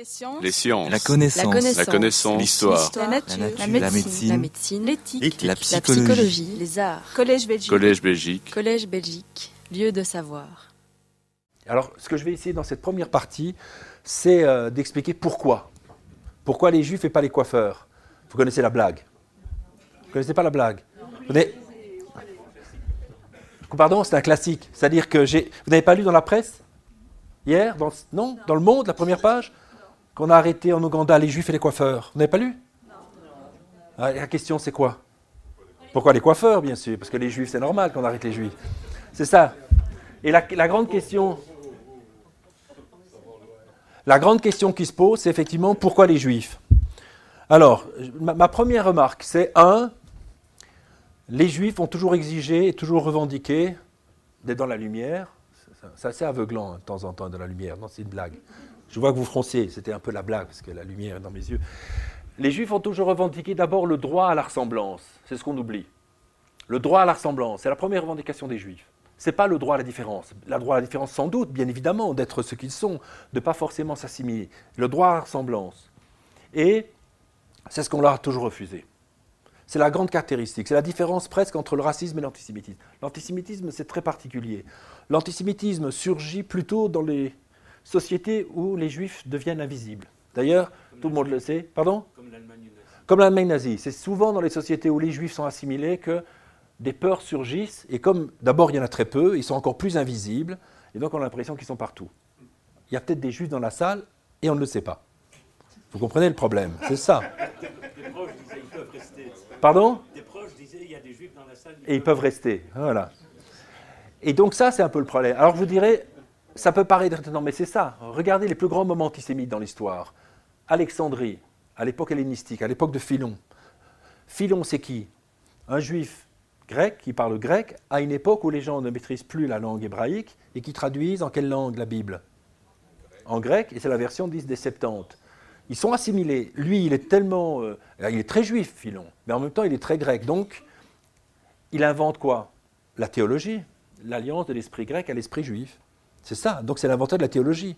Les sciences. Les sciences. La connaissance. La connaissance. L'histoire. La nature. La nature. La médecine. La médecine. L'éthique. La La psychologie. Les arts. Collège Belgique. Collège Belgique. Collège Belgique. Lieu de savoir. Alors, ce que je vais essayer dans cette première partie, c'est euh, d'expliquer pourquoi. Pourquoi les juifs et pas les coiffeurs? Vous connaissez la blague? Vous ne connaissez pas la blague? Vous Pardon, c'est un classique. C'est-à-dire que j'ai. Vous n'avez pas lu dans la presse? Hier? Dans... Non? Dans le Monde, la première page? Qu'on a arrêté en Ouganda les juifs et les coiffeurs. Vous n'avez pas lu? Ah, La question, c'est quoi? Pourquoi les coiffeurs, bien sûr? Parce que les juifs, c'est normal qu'on arrête les juifs. C'est ça. Et la, la grande question. La grande question qui se pose, c'est effectivement pourquoi les juifs? Alors, ma, première remarque, c'est un, les juifs ont toujours exigé et toujours revendiqué d'être dans la lumière. C'est- C'est assez aveuglant hein, de temps en temps dans la lumière. Non, c'est une blague. Je vois que vous froncez, c'était un peu la blague parce que la lumière est dans mes yeux. Les juifs ont toujours revendiqué d'abord le droit à la ressemblance. C'est ce qu'on oublie. Le droit à la ressemblance, c'est la première revendication des juifs. Ce n'est pas le droit à la différence. Le droit à la différence, sans doute, bien évidemment, d'être ce qu'ils sont, de ne pas forcément s'assimiler. Le droit à la ressemblance. Et c'est ce qu'on leur a toujours refusé. C'est la grande caractéristique. C'est la différence presque entre le racisme et l'antisémitisme. L'antisémitisme, c'est très particulier. L'antisémitisme surgit plutôt dans les sociétés où les juifs deviennent invisibles. D'ailleurs, tout le monde le sait. Pardon Comme l'Allemagne nazie. C'est souvent dans les sociétés où les juifs sont assimilés que des peurs surgissent. Et comme d'abord il y en a très peu, ils sont encore plus invisibles. Et donc on a l'impression qu'ils sont partout. Il y a peut-être des juifs dans la salle et on ne le sait pas. Vous comprenez le problème C'est ça. Des proches disaient ils peuvent rester. Pardon Des proches disaient il y a des juifs dans la salle. et ils peuvent rester. Voilà. Et donc ça, c'est un peu le problème. Alors je vous dirais, ça peut paraître étonnant, mais c'est ça. Regardez les plus grands moments antisémites dans l'histoire. Alexandrie, à l'époque hellénistique, à l'époque de Philon. Philon, c'est qui? Un juif grec qui parle grec à une époque où les gens ne maîtrisent plus la langue hébraïque et qui traduisent en quelle langue la Bible? En grec, et c'est la version 10 des 70. Ils sont assimilés. Lui, il est tellement... euh, il est très juif, Philon, mais en même temps, il est très grec. Donc, il invente quoi? La théologie, l'alliance de l'esprit grec à l'esprit juif. C'est ça, donc c'est l'inventeur de la théologie.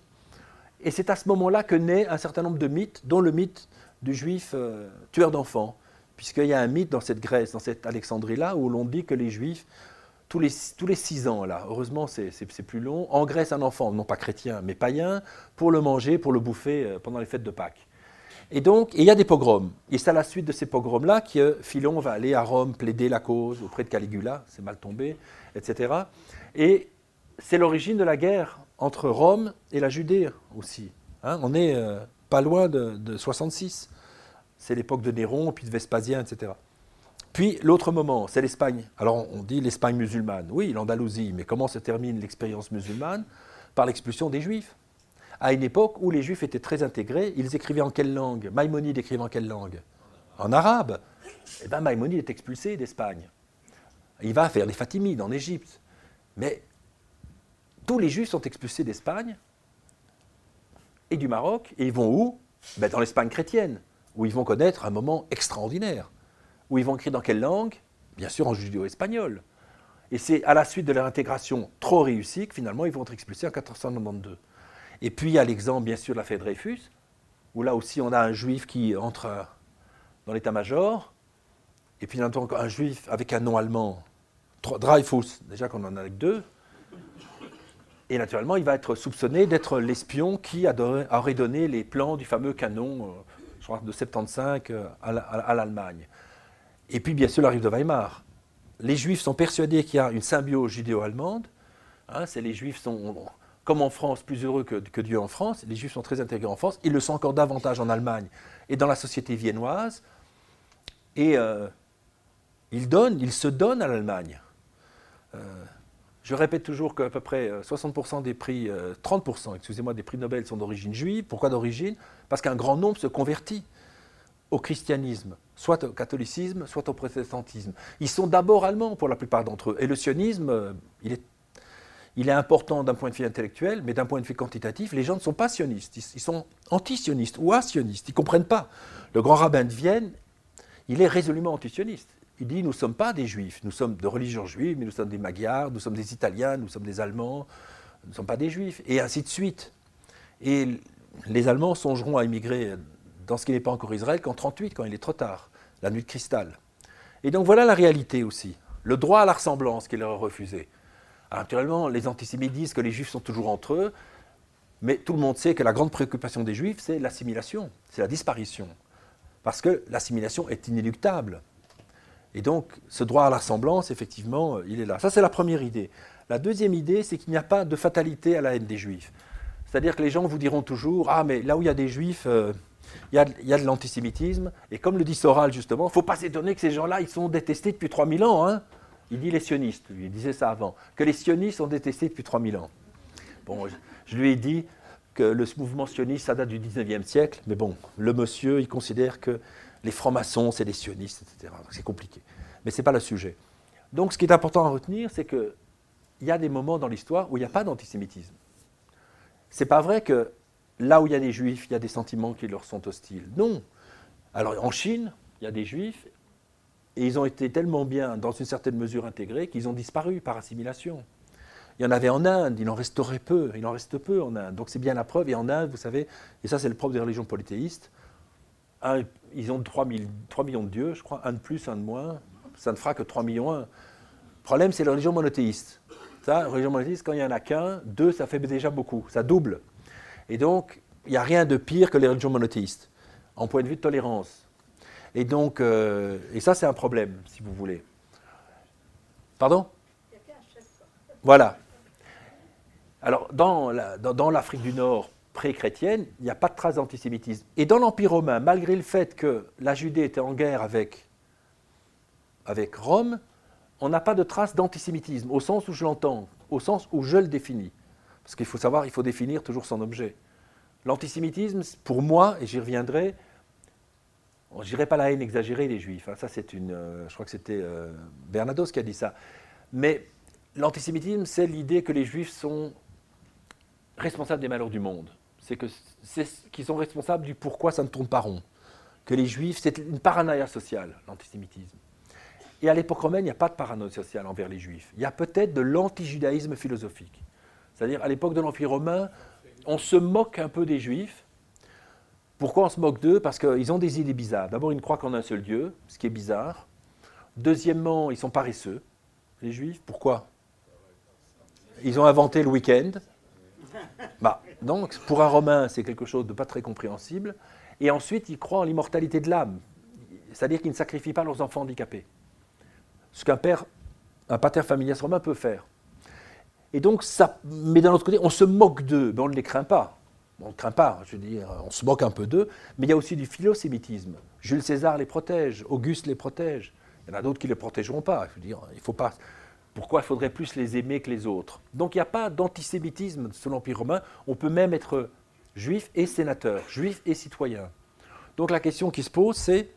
Et c'est à ce moment-là que naît un certain nombre de mythes, dont le mythe du juif euh, tueur d'enfants, puisqu'il y a un mythe dans cette Grèce, dans cette Alexandrie-là, où l'on dit que les juifs, tous les, tous les six ans, là, heureusement c'est plus long, engraissent un enfant, non pas chrétien, mais païen, pour le manger, pour le bouffer euh, pendant les fêtes de Pâques. Et donc, il y a des pogroms. Et c'est à la suite de ces pogroms-là que Philon va aller à Rome plaider la cause auprès de Caligula, c'est mal tombé, etc. Et c'est l'origine de la guerre entre Rome et la Judée aussi. Hein, on est euh, pas loin de, de 66. C'est l'époque de Néron, puis de Vespasien, etc. Puis l'autre moment, c'est l'Espagne. Alors on dit l'Espagne musulmane. Oui, l'Andalousie, mais comment se termine l'expérience musulmane? Par l'expulsion des Juifs. À une époque où les Juifs étaient très intégrés, ils écrivaient en quelle langue? Maïmonide écrivait en quelle langue? En arabe. Eh bien Maïmonide est expulsé d'Espagne. Il va faire les Fatimides en Égypte. Mais tous les Juifs sont expulsés d'Espagne et du Maroc, et ils vont où? Ben, Dans l'Espagne chrétienne, où ils vont connaître un moment extraordinaire, où ils vont écrire dans quelle langue? Bien sûr en judéo-espagnol. Et c'est à la suite de leur intégration trop réussie que finalement ils vont être expulsés en 1492. Et puis il y a l'exemple bien sûr de l'affaire Dreyfus, où là aussi on a un juif qui entre dans l'état-major, et puis on a un juif avec un nom allemand, Dreyfus, déjà qu'on en a avec deux, et naturellement, il va être soupçonné d'être l'espion qui aurait donné les plans du fameux canon, euh, de 75 euh, à la- à l'Allemagne. Et puis, bien sûr, l'arrivée de Weimar. Les Juifs sont persuadés qu'il y a une symbiose judéo-allemande. Hein, c'est les Juifs sont, comme en France, plus heureux que, que Dieu en France. Les Juifs sont très intégrés en France. Ils le sont encore davantage en Allemagne et dans la société viennoise. Et euh, ils donnent, ils se donnent à l'Allemagne. Je répète toujours qu'à peu près euh, 60% des prix, euh, 30%, excusez-moi, des prix Nobel sont d'origine juive. Pourquoi d'origine? Parce qu'un grand nombre se convertit au christianisme, soit au catholicisme, soit au protestantisme. Ils sont d'abord allemands pour la plupart d'entre eux. Et le sionisme, euh, il est, important d'un point de vue intellectuel, mais d'un point de vue quantitatif, les gens ne sont pas sionistes. Ils sont anti-sionistes ou asionistes. Ils ne comprennent pas. Le grand rabbin de Vienne, il est résolument anti-sioniste. Il dit nous ne sommes pas des juifs, nous sommes de religion juive, mais nous sommes des magyars, nous sommes des italiens, nous sommes des allemands, nous ne sommes pas des juifs, et ainsi de suite. Et les Allemands songeront à immigrer dans ce qui n'est pas encore Israël qu'en 1938, quand il est trop tard, la nuit de cristal. Et donc voilà la réalité aussi, le droit à la ressemblance qui leur est refusé. Alors, naturellement, les antisémites disent que les juifs sont toujours entre eux, mais tout le monde sait que la grande préoccupation des juifs, c'est l'assimilation, c'est la disparition. Parce que l'assimilation est inéluctable. Et donc, ce droit à la ressemblance, effectivement, il est là. Ça, c'est la première idée. La deuxième idée, c'est qu'il n'y a pas de fatalité à la haine des juifs. C'est-à-dire que les gens vous diront toujours Ah, mais là où il y a des juifs, euh, il, y a, de l'antisémitisme. Et comme le dit Soral, justement, il ne faut pas s'étonner que ces gens-là, ils sont détestés depuis 3000 ans. Hein. Il dit les sionistes, il disait ça avant, que les sionistes sont détestés depuis 3000 ans. Bon, je, je lui ai dit que le mouvement sioniste, ça date du 19e siècle, mais bon, le monsieur, il considère que les francs-maçons, c'est des sionistes, etc. C'est compliqué. Mais ce n'est pas le sujet. Donc ce qui est important à retenir, c'est qu'il y a des moments dans l'histoire où il n'y a pas d'antisémitisme. Ce n'est pas vrai que là où il y a des juifs, il y a des sentiments qui leur sont hostiles. Non. Alors en Chine, il y a des juifs, et ils ont été tellement bien, dans une certaine mesure, intégrés, qu'ils ont disparu par assimilation. Il y en avait en Inde, il en resterait peu, il en reste peu en Inde. Donc c'est bien la preuve. Et en Inde, vous savez, et ça c'est le propre des religions polythéistes, un, ils ont 3, 3, millions de dieux, je crois, un de plus, un de moins. Ça ne fera que 3 millions. Le problème, c'est la religion monothéiste. Ça, religion monothéiste, quand il n'y en a qu'un, deux, ça fait déjà beaucoup, ça double. Et donc, il n'y a rien de pire que les religions monothéistes, en point de vue de tolérance. Et donc, euh, et ça, c'est un problème, si vous voulez. Pardon? Voilà. Alors, dans l'Afrique dans, du Nord, pré-chrétienne, il n'y a pas de trace d'antisémitisme. Et dans l'Empire romain, malgré le fait que la Judée était en guerre avec, Rome, on n'a pas de trace d'antisémitisme, au sens où je l'entends, au sens où je le définis. Parce qu'il faut savoir, il faut définir toujours son objet. L'antisémitisme, pour moi, et j'y reviendrai, je dirais pas la haine exagérée des juifs. Hein, c'est une. Euh, je crois que c'était euh, qui a dit ça. Mais l'antisémitisme, c'est l'idée que les juifs sont responsables des malheurs du monde c'est qu'ils sont responsables du pourquoi ça ne tourne pas rond. Que les juifs, c'est une paranoïa sociale, l'antisémitisme. Et à l'époque romaine, il n'y a pas de paranoïa sociale envers les juifs. Il y a peut-être de l'antijudaïsme philosophique. C'est-à-dire, à, l'époque de l'Empire romain, on se moque un peu des juifs. Pourquoi on se moque d'eux? Parce qu'ils ont des idées bizarres. D'abord, ils ne croient qu'en un seul Dieu, ce qui est bizarre. Deuxièmement, ils sont paresseux, les juifs. Pourquoi? Ils ont inventé le week-end. Bah, donc, pour un Romain, c'est quelque chose de pas très compréhensible. Et ensuite, ils croient en l'immortalité de l'âme, c'est-à-dire qu'ils ne sacrifient pas leurs enfants handicapés. Ce qu'un père, un pater familias romain peut faire. Et donc, ça, mais d'un autre côté, on se moque d'eux, mais on ne les craint pas. On ne craint pas, je veux dire, on se moque un peu d'eux, mais il y a aussi du philosémitisme. Jules César les protège, Auguste les protège. Il y en a d'autres qui ne les protégeront pas. Je veux dire, il faut pas pourquoi il faudrait plus les aimer que les autres Donc il n'y a pas d'antisémitisme sous l'Empire romain. On peut même être juif et sénateur, juif et citoyen. Donc la question qui se pose, c'est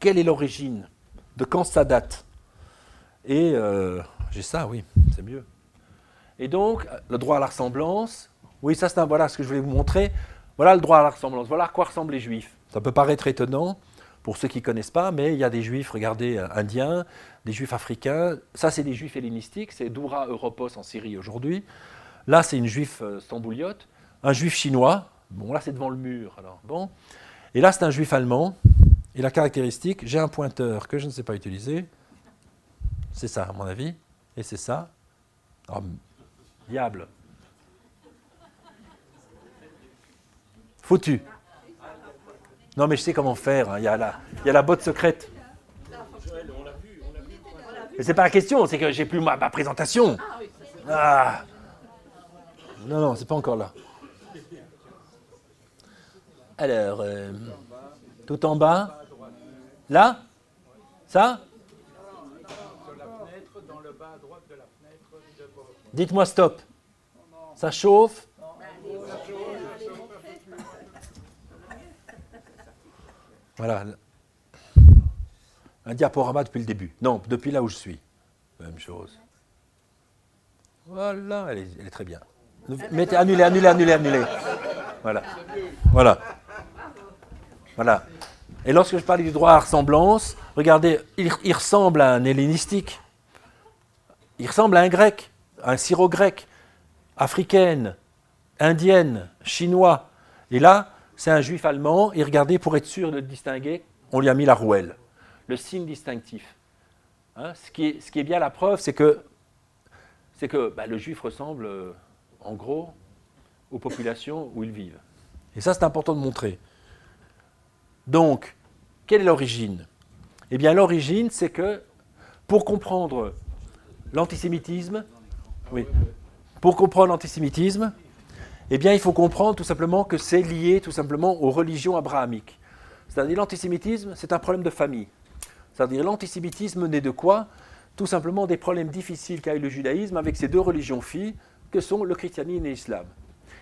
quelle est l'origine De quand ça date? Et euh, j'ai ça, oui, c'est mieux. Et donc, le droit à la ressemblance, oui, ça c'est un, voilà ce que je voulais vous montrer. Voilà le droit à la ressemblance, voilà à quoi ressemblent les juifs. Ça peut paraître étonnant, pour ceux qui ne connaissent pas, mais il y a des juifs, regardez, euh, indiens, des juifs africains. Ça, c'est des juifs hellénistiques, c'est Doura Europos en Syrie aujourd'hui. Là, c'est une juif euh, stambouliote. Un juif chinois, bon, là, c'est devant le mur. Alors, bon. Et là, c'est un juif allemand. Et la caractéristique, j'ai un pointeur que je ne sais pas utiliser. C'est ça, à mon avis. Et c'est ça. Oh, diable. Foutu. Non, mais je sais comment faire. Hein. Il, y a la, il y a la botte secrète. Mais c'est pas la question, c'est que j'ai plus ma, présentation. Ah. Non, non, c'est pas encore là. Alors, euh, tout en bas. Là? Ça? Dites-moi stop. Ça chauffe? Voilà. Un diaporama depuis le début. Non, depuis là où je suis. Même chose. Voilà, elle est, très bien. Mettez, annulez, annulez, annulez, annulez. Voilà. Voilà. Voilà. Et lorsque je parlais du droit à ressemblance, regardez, il, ressemble à un hellénistique. Il ressemble à un grec, à un syro-grec, africaine, indienne, chinois. Et là, c'est un juif allemand, et regardez, pour être sûr de le distinguer, on lui a mis la rouelle, le signe distinctif. Hein, ce, qui est, bien la preuve, c'est que, bah, le juif ressemble, euh, en gros, aux populations où ils vivent. Et ça, c'est important de montrer. Donc, quelle est l'origine? Eh bien, l'origine, c'est que pour comprendre l'antisémitisme, oui, pour comprendre l'antisémitisme, eh bien, il faut comprendre tout simplement que c'est lié tout simplement aux religions abrahamiques. C'est-à-dire l'antisémitisme, c'est un problème de famille. C'est-à-dire l'antisémitisme naît de quoi? Tout simplement des problèmes difficiles qu'a eu le judaïsme avec ces deux religions filles que sont le christianisme et l'islam.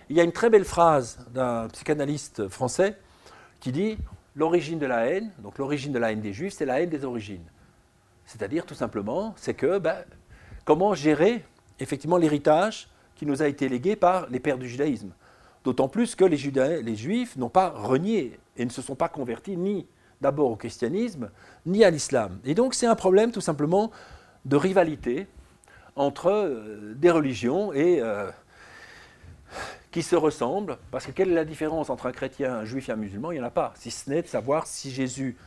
Il y a une très belle phrase d'un psychanalyste français qui dit l'origine de la haine, donc l'origine de la haine des juifs, c'est la haine des origines. C'est-à-dire tout simplement, c'est que ben, comment gérer effectivement l'héritage qui nous a été légué par les pères du judaïsme. D'autant plus que les, les juifs n'ont pas renié et ne se sont pas convertis ni d'abord au christianisme, ni à l'islam. Et donc c'est un problème tout simplement de rivalité entre euh, des religions et euh, qui se ressemblent, parce que quelle est la différence entre un chrétien, un juif et un musulman? Il n'y en a pas, si ce n'est de savoir si Jésus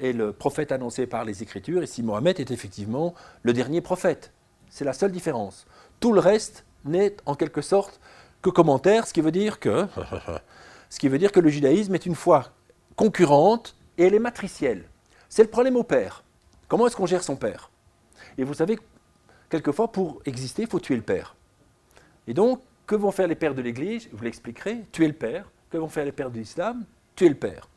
est le prophète annoncé par les Écritures et si Mohammed est effectivement le dernier prophète. C'est la seule différence. Tout le reste n'est en quelque sorte que commentaire, ce qui veut dire que, ce qui veut dire que le judaïsme est une foi concurrente et elle est matricielle. C'est le problème au père. Comment est-ce qu'on gère son père? Et vous savez, quelquefois, pour exister, il faut tuer le père. Et donc, que vont faire les pères de l'Église? Vous l'expliquerai, tuer le père. Que vont faire les pères de l'islam? Tuer le père.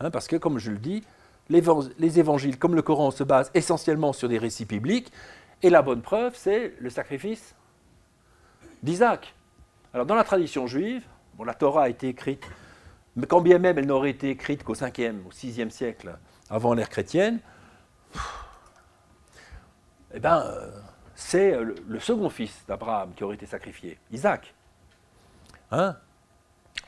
Hein, parce que, comme je le dis, les évangiles, comme le Coran, se basent essentiellement sur des récits bibliques. Et la bonne preuve, c'est le sacrifice d'Isaac. Alors, dans la tradition juive, la Torah a été écrite, mais quand bien même elle n'aurait été écrite qu'au 5e, au 6e siècle avant l'ère chrétienne, eh ben, euh, c'est le, second fils d'Abraham qui aurait été sacrifié, Isaac. Hein?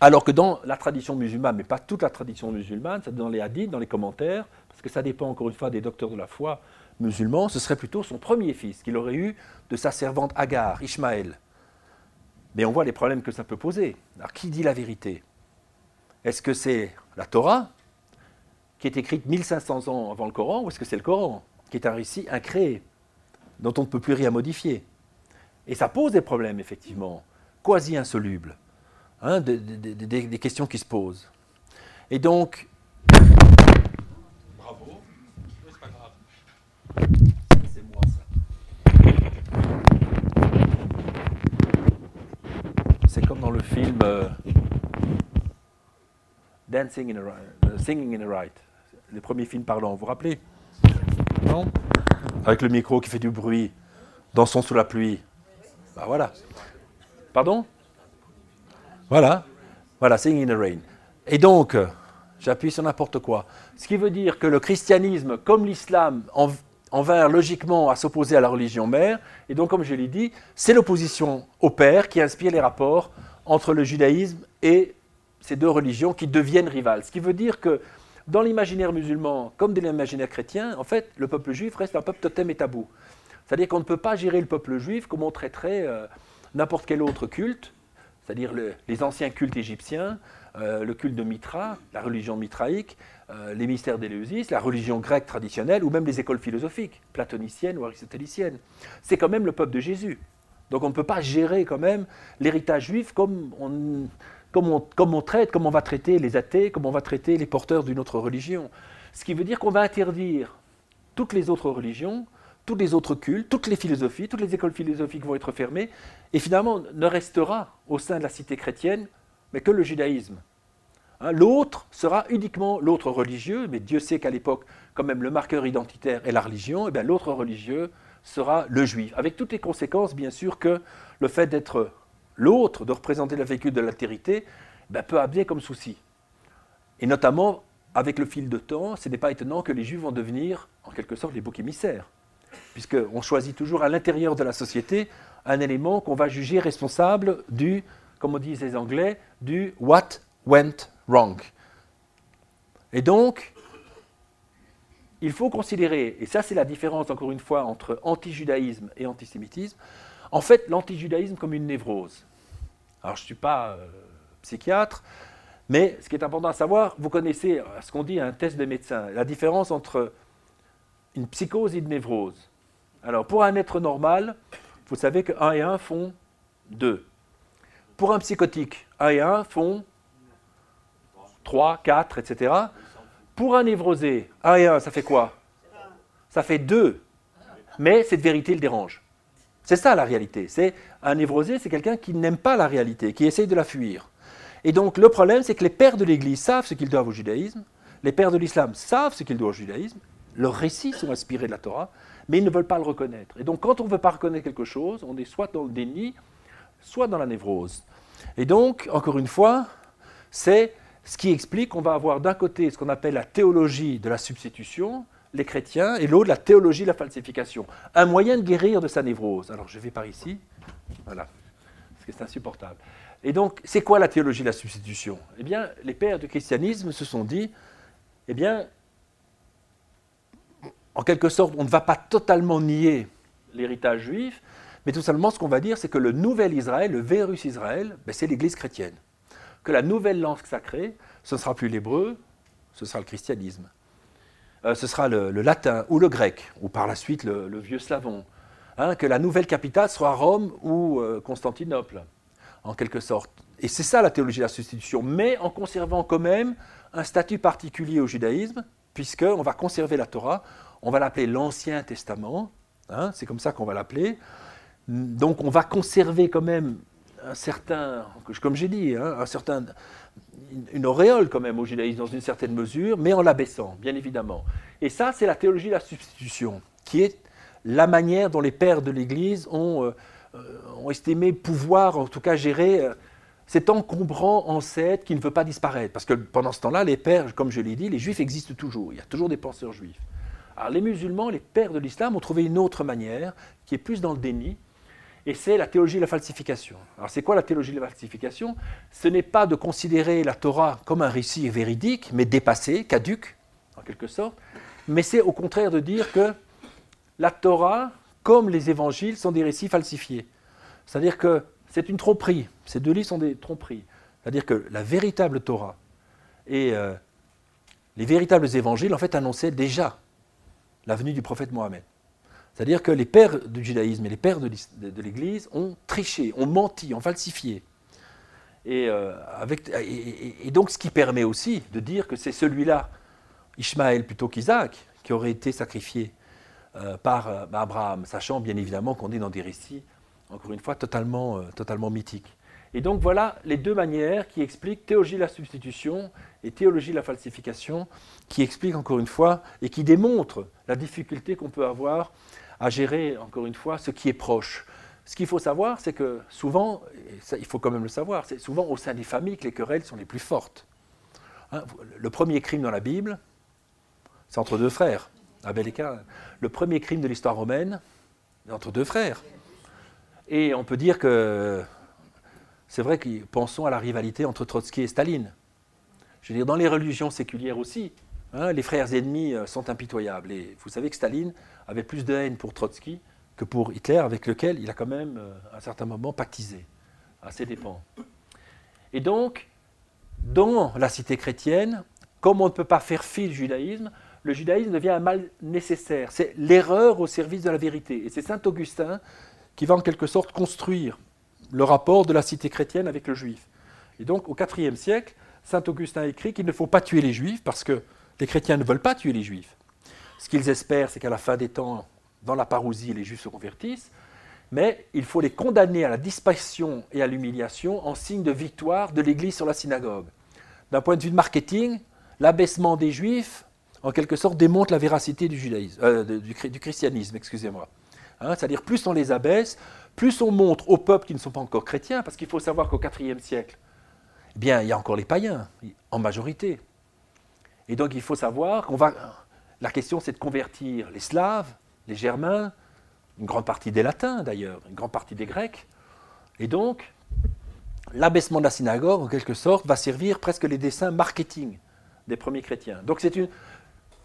Alors que dans la tradition musulmane, mais pas toute la tradition musulmane, c'est dans les hadiths, dans les commentaires, parce que ça dépend encore une fois des docteurs de la foi musulmans, ce serait plutôt son premier fils qu'il aurait eu de sa servante Agar, Ishmaël. Mais on voit les problèmes que ça peut poser. Alors qui dit la vérité? Est-ce que c'est la Torah, qui est écrite 1500 ans avant le Coran, ou est-ce que c'est le Coran, qui est un récit incréé, dont on ne peut plus rien modifier? Et ça pose des problèmes, effectivement, quasi insolubles, hein, des, questions qui se posent. Et donc... Bravo, c'est pas grave. C'est moi ça. C'est comme dans le film euh, Dancing in a, uh, Singing in the Right les premiers films parlants, vous vous rappelez? Non? Avec le micro qui fait du bruit, dansons sous la pluie. Ben voilà. Pardon? Voilà. Voilà, Singing in the Rain. Et donc, j'appuie sur n'importe quoi. Ce qui veut dire que le christianisme, comme l'islam, en, en vinrent logiquement à s'opposer à la religion mère. Et donc, comme je l'ai dit, c'est l'opposition au père qui inspire les rapports entre le judaïsme et ces deux religions qui deviennent rivales. Ce qui veut dire que dans l'imaginaire musulman, comme dans l'imaginaire chrétien, en fait, le peuple juif reste un peuple totem et tabou. C'est-à-dire qu'on ne peut pas gérer le peuple juif comme on traiterait euh, n'importe quel autre culte, c'est-à-dire les anciens cultes égyptiens, euh, le culte de Mitra, la religion mitraïque, euh, les mystères d'Éleusis, la religion grecque traditionnelle, ou même les écoles philosophiques, platoniciennes ou aristotéliciennes. C'est quand même le peuple de Jésus. Donc on ne peut pas gérer quand même l'héritage juif comme on, comme on, traite, comme on va traiter les athées, comme on va traiter les porteurs d'une autre religion. Ce qui veut dire qu'on va interdire toutes les autres religions, tous les autres cultes, toutes les philosophies, toutes les écoles philosophiques vont être fermées, et finalement ne restera au sein de la cité chrétienne mais que le judaïsme. Hein, l'autre sera uniquement l'autre religieux, mais Dieu sait qu'à l'époque, quand même, le marqueur identitaire est la religion, et bien l'autre religieux sera le juif, avec toutes les conséquences, bien sûr, que le fait d'être l'autre, de représenter la véhicule de l'altérité, ben, peut amener comme souci. Et notamment, avec le fil de temps, ce n'est pas étonnant que les Juifs vont devenir, en quelque sorte, les boucs émissaires. Puisqu'on choisit toujours à l'intérieur de la société un élément qu'on va juger responsable du, comme on disent les Anglais, du what went wrong. Et donc, il faut considérer, et ça c'est la différence encore une fois entre anti-judaïsme et antisémitisme, en fait l'anti-judaïsme comme une névrose. Alors, je ne suis pas euh, psychiatre, mais ce qui est important à savoir, vous connaissez ce qu'on dit un test des médecins, la différence entre une psychose et une névrose. Alors, pour un être normal, vous savez que 1 et 1 font 2. Pour un psychotique, 1 et 1 font 3, 4, etc. Pour un névrosé, 1 et 1, ça fait quoi? Ça fait 2. Mais cette vérité le dérange. C'est ça la réalité. C'est un névrosé, c'est quelqu'un qui n'aime pas la réalité, qui essaye de la fuir. Et donc le problème, c'est que les pères de l'Église savent ce qu'ils doivent au judaïsme, les pères de l'islam savent ce qu'ils doivent au judaïsme, leurs récits sont inspirés de la Torah, mais ils ne veulent pas le reconnaître. Et donc quand on ne veut pas reconnaître quelque chose, on est soit dans le déni, soit dans la névrose. Et donc, encore une fois, c'est ce qui explique qu'on va avoir d'un côté ce qu'on appelle la théologie de la substitution, les chrétiens, et l'autre la théologie de la falsification. Un moyen de guérir de sa névrose. Alors je vais par ici, voilà, parce que c'est insupportable. Et donc, c'est quoi la théologie de la substitution? Eh bien, les pères du christianisme se sont dit, eh bien, en quelque sorte, on ne va pas totalement nier l'héritage juif, mais tout simplement, ce qu'on va dire, c'est que le nouvel Israël, le Vérus Israël, ben, c'est l'Église chrétienne. Que la nouvelle langue sacrée, ce ne sera plus l'hébreu, ce sera le christianisme. Euh, ce sera le, latin ou le grec, ou par la suite le, vieux slavon. Hein, que la nouvelle capitale sera Rome ou euh, Constantinople, en quelque sorte. Et c'est ça la théologie de la substitution, mais en conservant quand même un statut particulier au judaïsme, puisqu'on va conserver la Torah, on va l'appeler l'Ancien Testament, hein, c'est comme ça qu'on va l'appeler. Donc on va conserver quand même un certain, comme j'ai dit, hein, un certain, une auréole quand même au judaïsme dans une certaine mesure, mais en l'abaissant, bien évidemment. Et ça, c'est la théologie de la substitution, qui est la manière dont les pères de l'Église ont, euh, estimé pouvoir, en tout cas, gérer euh, cet encombrant ancêtre qui ne veut pas disparaître. Parce que pendant ce temps-là, les pères, comme je l'ai dit, les juifs existent toujours. Il y a toujours des penseurs juifs. Alors les musulmans, les pères de l'islam, ont trouvé une autre manière, qui est plus dans le déni, et c'est la théologie de la falsification. Alors c'est quoi la théologie de la falsification? Ce n'est pas de considérer la Torah comme un récit véridique, mais dépassé, caduque, en quelque sorte, mais c'est au contraire de dire que la Torah, comme les évangiles, sont des récits falsifiés. C'est-à-dire que c'est une tromperie. Ces deux livres sont des tromperies. C'est-à-dire que la véritable Torah et euh, les véritables évangiles, en fait, annonçaient déjà la venue du prophète Mohammed. C'est-à-dire que les pères du judaïsme et les pères de l'Église ont triché, ont menti, ont falsifié. Euh, et, donc ce qui permet aussi de dire que c'est celui-là, Ishmaël plutôt qu'Isaac, qui aurait été sacrifié euh, par euh, Abraham, sachant bien évidemment qu'on est dans des récits, encore une fois, totalement, totalement mythiques. Et donc voilà les deux manières qui expliquent théologie de la substitution et théologie de la falsification, qui expliquent encore une fois et qui démontrent la difficulté qu'on peut avoir à gérer, encore une fois, ce qui est proche. Ce qu'il faut savoir, c'est que souvent, il faut quand même le savoir, c'est souvent au sein des familles que les querelles sont les plus fortes. Hein, le premier crime dans la Bible, c'est entre deux frères, Abel et Cain. Le premier crime de l'histoire romaine, c'est entre deux frères. Et on peut dire que c'est vrai que pensons à la rivalité entre Trotsky et Staline. Je veux dire, dans les religions séculières aussi, hein, les frères ennemis euh, sont impitoyables. Et vous savez que Staline avait plus de haine pour Trotsky que pour Hitler, avec lequel il a quand même, euh, à un certain moment, pactisé, à ses dépens. Et donc, dans la cité chrétienne, comme on ne peut pas faire fi du judaïsme, le judaïsme devient un mal nécessaire. C'est l'erreur au service de la vérité. Et c'est saint Augustin qui va en quelque sorte construire le rapport de la cité chrétienne avec le juif. Et donc, au IVe siècle, saint Augustin écrit qu'il ne faut pas tuer les juifs parce que les chrétiens ne veulent pas tuer les juifs. Ce qu'ils espèrent, c'est qu'à la fin des temps, dans la parousie, les Juifs se convertissent, mais il faut les condamner à la disparition et à l'humiliation en signe de victoire de l'Église sur la synagogue. D'un point de vue de marketing, l'abaissement des Juifs, en quelque sorte, démontre la véracité du, judaïsme, euh, du, christianisme. excusez-moi. Hein, c'est-à-dire, plus on les abaisse, plus on montre aux peuples qui ne sont pas encore chrétiens, parce qu'il faut savoir qu'au IVe siècle, eh il y a encore les païens, en majorité. Et donc, il faut savoir qu'on va la question, c'est de convertir les Slaves, les Germains, une grande partie des Latins d'ailleurs, une grande partie des Grecs. Et donc, l'abaissement de la synagogue, en quelque sorte, va servir presque les dessins marketing des premiers chrétiens. Donc c'est une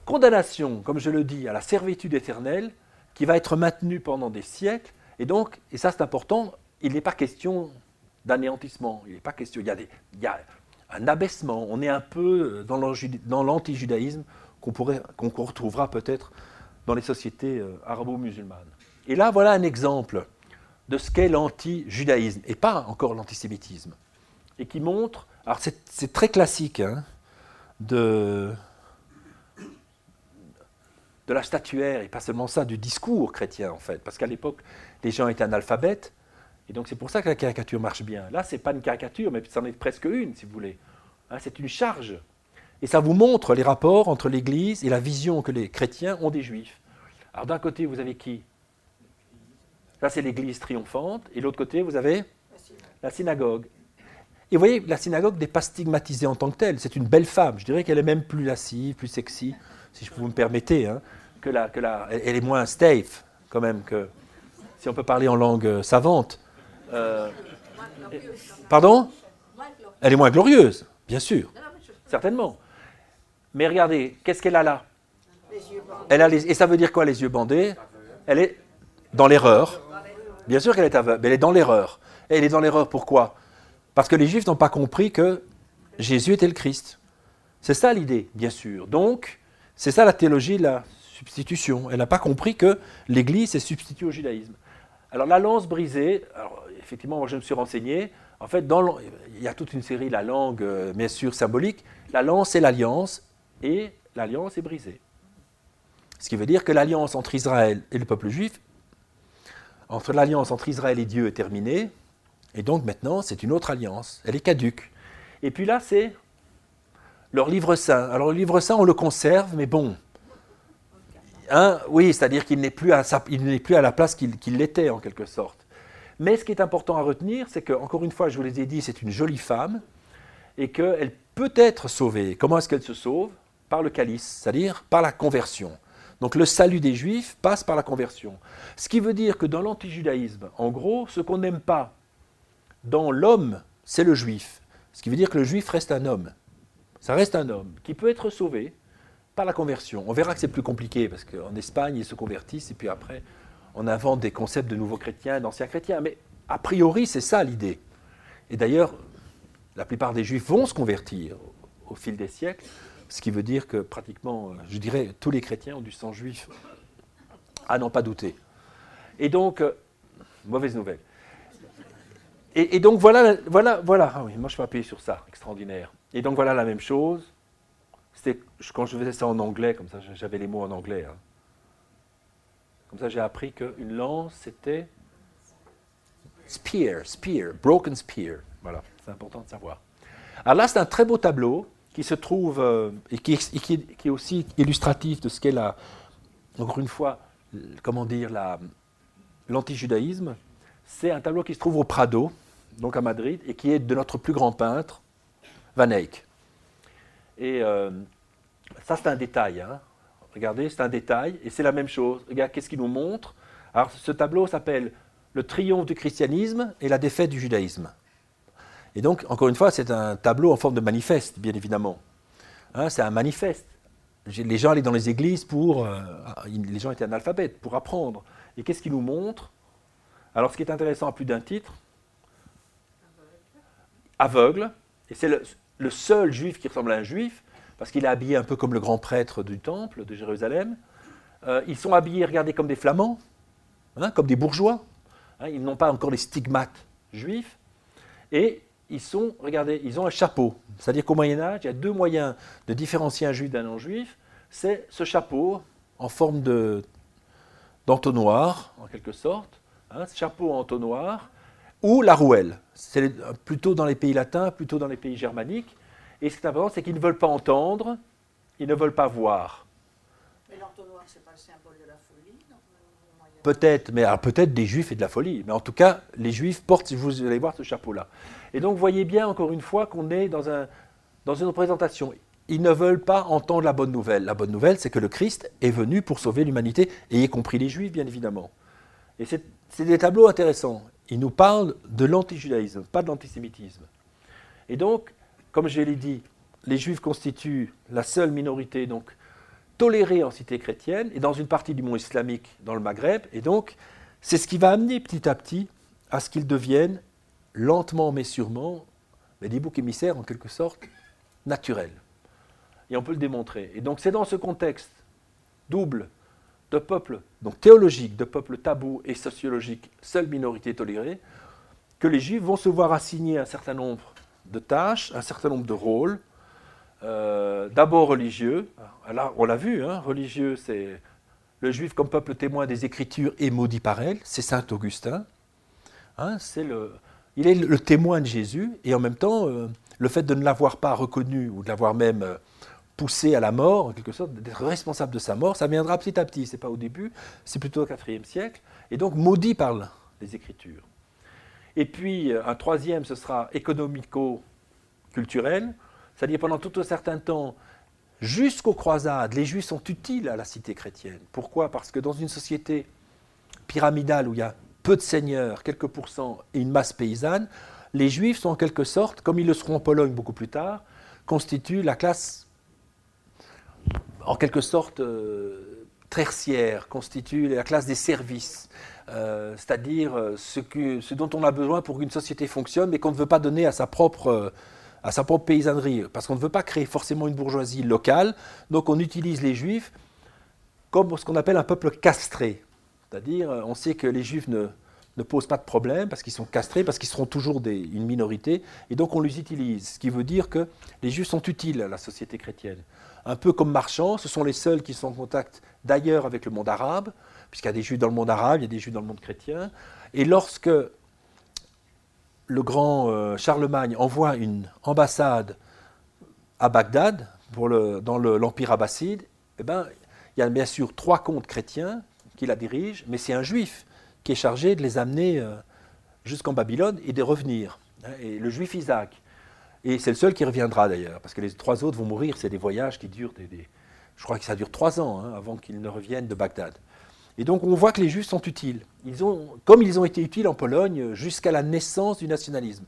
condamnation, comme je le dis, à la servitude éternelle qui va être maintenue pendant des siècles. Et donc, et ça c'est important, il n'est pas question d'anéantissement. Il n'est pas question. Il y, a des, il y, a un abaissement. On est un peu dans l'anti-judaïsme qu'on retrouvera peut-être dans les sociétés euh, arabo-musulmanes. Et là, voilà un exemple de ce qu'est l'anti-judaïsme, et pas encore l'antisémitisme, et qui montre, alors c'est très classique, hein, de, de la statuaire, et pas seulement ça, du discours chrétien en fait, parce qu'à l'époque, les gens étaient analphabètes, et donc c'est pour ça que la caricature marche bien. Là, ce n'est pas une caricature, mais c'en est presque une, si vous voulez. Hein, c'est une charge. Et ça vous montre les rapports entre l'Église et la vision que les chrétiens ont des Juifs. Alors d'un côté, vous avez qui? Là, c'est l'Église triomphante, et de l'autre côté, vous avez la synagogue. Et vous voyez, la synagogue n'est pas stigmatisée en tant que telle. C'est une belle femme. Je dirais qu'elle est même plus lascive, plus sexy, si je vous me permettez, hein, que la, que la, elle est moins stave, quand même, que si on peut parler en langue euh, savante. Euh, pardon? Elle est moins glorieuse, bien sûr, certainement. Mais regardez, qu'est-ce qu'elle a là? Elle a Et ça veut dire quoi, les yeux bandés? Elle est dans l'erreur. Bien sûr qu'elle est aveugle, mais elle est dans l'erreur. Et elle est dans l'erreur pourquoi? Parce que les Juifs n'ont pas compris que Jésus était le Christ. C'est ça l'idée, bien sûr. Donc, c'est ça la théologie de la substitution. Elle n'a pas compris que l'Église est substituée au judaïsme. Alors la lance brisée, alors, effectivement, moi je me suis renseigné, en fait, il y a toute une série, la langue, euh, bien sûr, symbolique, la lance est l'alliance, et l'alliance est brisée. Ce qui veut dire que l'alliance entre Israël et le peuple juif entre l'alliance entre Israël et Dieu est terminée, et donc maintenant c'est une autre alliance, elle est caduque. Et puis là c'est leur livre saint. Alors le livre saint on le conserve, mais bon, hein, oui, c'est-à-dire qu'il n'est plus, à plus à la place qu'il l'était en quelque sorte. Mais ce qui est important à retenir, c'est que, encore une fois, je vous l'ai dit, c'est une jolie femme et qu'elle peut être sauvée. Comment est-ce qu'elle se sauve? Par le calice, c'est-à-dire par la conversion. Donc le salut des Juifs passe par la conversion. Ce qui veut dire que dans l'antijudaïsme, en gros, ce qu'on n'aime pas dans l'homme, c'est le Juif. Ce qui veut dire que le Juif reste un homme. Ça reste un homme qui peut être sauvé par la conversion. On verra que c'est plus compliqué parce qu'en Espagne, ils se convertissent et puis après, on invente des concepts de nouveaux chrétiens, d'anciens chrétiens. Mais a priori, c'est ça l'idée. Et d'ailleurs, la plupart des Juifs vont se convertir au fil des siècles. Ce qui veut dire que pratiquement, je dirais, tous les chrétiens ont du sang juif. À n'en pas douter. Et donc, euh, mauvaise nouvelle. Et, donc voilà, voilà, voilà. Ah moi je peux appuyer sur ça, extraordinaire. Et donc voilà la même chose. C'était quand je faisais ça en anglais, comme ça j'avais les mots en anglais. Hein. Comme ça j'ai appris qu'une lance c'était spear, spear, broken spear. Voilà, c'est important de savoir. Alors là c'est un très beau tableau qui se trouve euh, et, qui, est aussi illustratif de ce qu'est la, encore une fois, comment dire, l'antijudaïsme. C'est un tableau qui se trouve au Prado, donc à Madrid, et qui est de notre plus grand peintre, Van Eyck. Et euh, ça, c'est un détail. Hein. Regardez, c'est un détail, et c'est la même chose. Regarde, qu'est-ce qu'il nous montre? Alors, ce tableau s'appelle Le triomphe du christianisme et la défaite du judaïsme. Et donc, encore une fois, c'est un tableau en forme de manifeste, bien évidemment. Hein, c'est un manifeste. Les gens allaient dans les églises pour. Euh, les gens étaient analphabètes, pour apprendre. Et qu'est-ce qu'il nous montre? Alors, ce qui est intéressant à plus d'un titre, aveugle, et c'est le, seul juif qui ressemble à un juif, parce qu'il est habillé un peu comme le grand prêtre du temple de Jérusalem. Euh, ils sont habillés, regardez, comme des flamands, hein, comme des bourgeois. Hein, ils n'ont pas encore les stigmates juifs. Et ils sont, regardez, ils ont un chapeau. C'est-à-dire qu'au Moyen Âge, il y a deux moyens de différencier un juif d'un non-juif. C'est ce chapeau en forme de, d'entonnoir, en quelque sorte, hein, ce chapeau en entonnoir, ou la rouelle. C'est plutôt dans les pays latins, plutôt dans les pays germaniques. Et ce qui est important, c'est qu'ils ne veulent pas entendre, ils ne veulent pas voir. Mais l'entonnoir, ce n'est pas le symbole de la folie Peut-être, mais peut-être des juifs et de la folie. Mais en tout cas, les juifs portent, si vous allez voir ce chapeau-là. Et donc, voyez bien, encore une fois, qu'on est dans, un, dans une représentation. Ils ne veulent pas entendre la bonne nouvelle. La bonne nouvelle, c'est que le Christ est venu pour sauver l'humanité, et y compris les Juifs, bien évidemment. Et c'est des tableaux intéressants. Ils nous parlent de l'antijudaïsme, pas de l'antisémitisme. Et donc, comme je l'ai dit, les Juifs constituent la seule minorité donc tolérée en cité chrétienne et dans une partie du monde islamique dans le Maghreb. Et donc, c'est ce qui va amener petit à petit à ce qu'ils deviennent lentement mais sûrement, des boucs émissaires en quelque sorte naturels. Et on peut le démontrer. Et donc c'est dans ce contexte double de peuples, donc théologique, de peuples tabous et sociologiques, seule minorité tolérée, que les juifs vont se voir assigner un certain nombre de tâches, un certain nombre de rôles, euh, d'abord religieux. Là, on l'a vu, hein, religieux, c'est le juif comme peuple témoin des Écritures et maudit par elles, c'est saint Augustin. Hein, il est le témoin de Jésus, et en même temps, euh, le fait de ne l'avoir pas reconnu ou de l'avoir même euh, poussé à la mort, en quelque sorte, d'être responsable de sa mort, ça viendra petit à petit. C'est pas au début, c'est plutôt au IVe siècle, et donc maudit par les Écritures. Et puis euh, un troisième, ce sera économico-culturel, c'est-à-dire pendant tout un certain temps, jusqu'aux croisades, les Juifs sont utiles à la cité chrétienne. Pourquoi? Parce que dans une société pyramidale où il y a peu de seigneurs, quelques pourcents et une masse paysanne, les Juifs sont en quelque sorte, comme ils le seront en Pologne beaucoup plus tard, constituent la classe en quelque sorte euh, tertiaire, constituent la classe des services. Euh, c'est-à-dire euh, ce, dont on a besoin pour qu'une société fonctionne, mais qu'on ne veut pas donner à sa propre, à sa propre paysannerie, parce qu'on ne veut pas créer forcément une bourgeoisie locale, donc on utilise les juifs comme ce qu'on appelle un peuple castré. C'est-à-dire, on sait que les juifs ne, ne posent pas de problème parce qu'ils sont castrés, parce qu'ils seront toujours une minorité, et donc on les utilise, ce qui veut dire que les juifs sont utiles à la société chrétienne. Un peu comme marchands, ce sont les seuls qui sont en contact d'ailleurs avec le monde arabe, puisqu'il y a des juifs dans le monde arabe, il y a des juifs dans le monde chrétien. Et lorsque le grand euh, Charlemagne envoie une ambassade à Bagdad, le, dans l'Empire abbasside, eh ben, il y a bien sûr trois comtes chrétiens qui la dirigent, mais c'est un juif qui est chargé de les amener euh, jusqu'en Babylone et de revenir. Et le juif Isaac. Et c'est le seul qui reviendra d'ailleurs, parce que les trois autres vont mourir. C'est des voyages qui durent, des, je crois que ça dure trois ans hein, avant qu'ils ne reviennent de Bagdad. Et donc on voit que les Juifs sont utiles. Ils ont, comme ils ont été utiles en Pologne jusqu'à la naissance du nationalisme.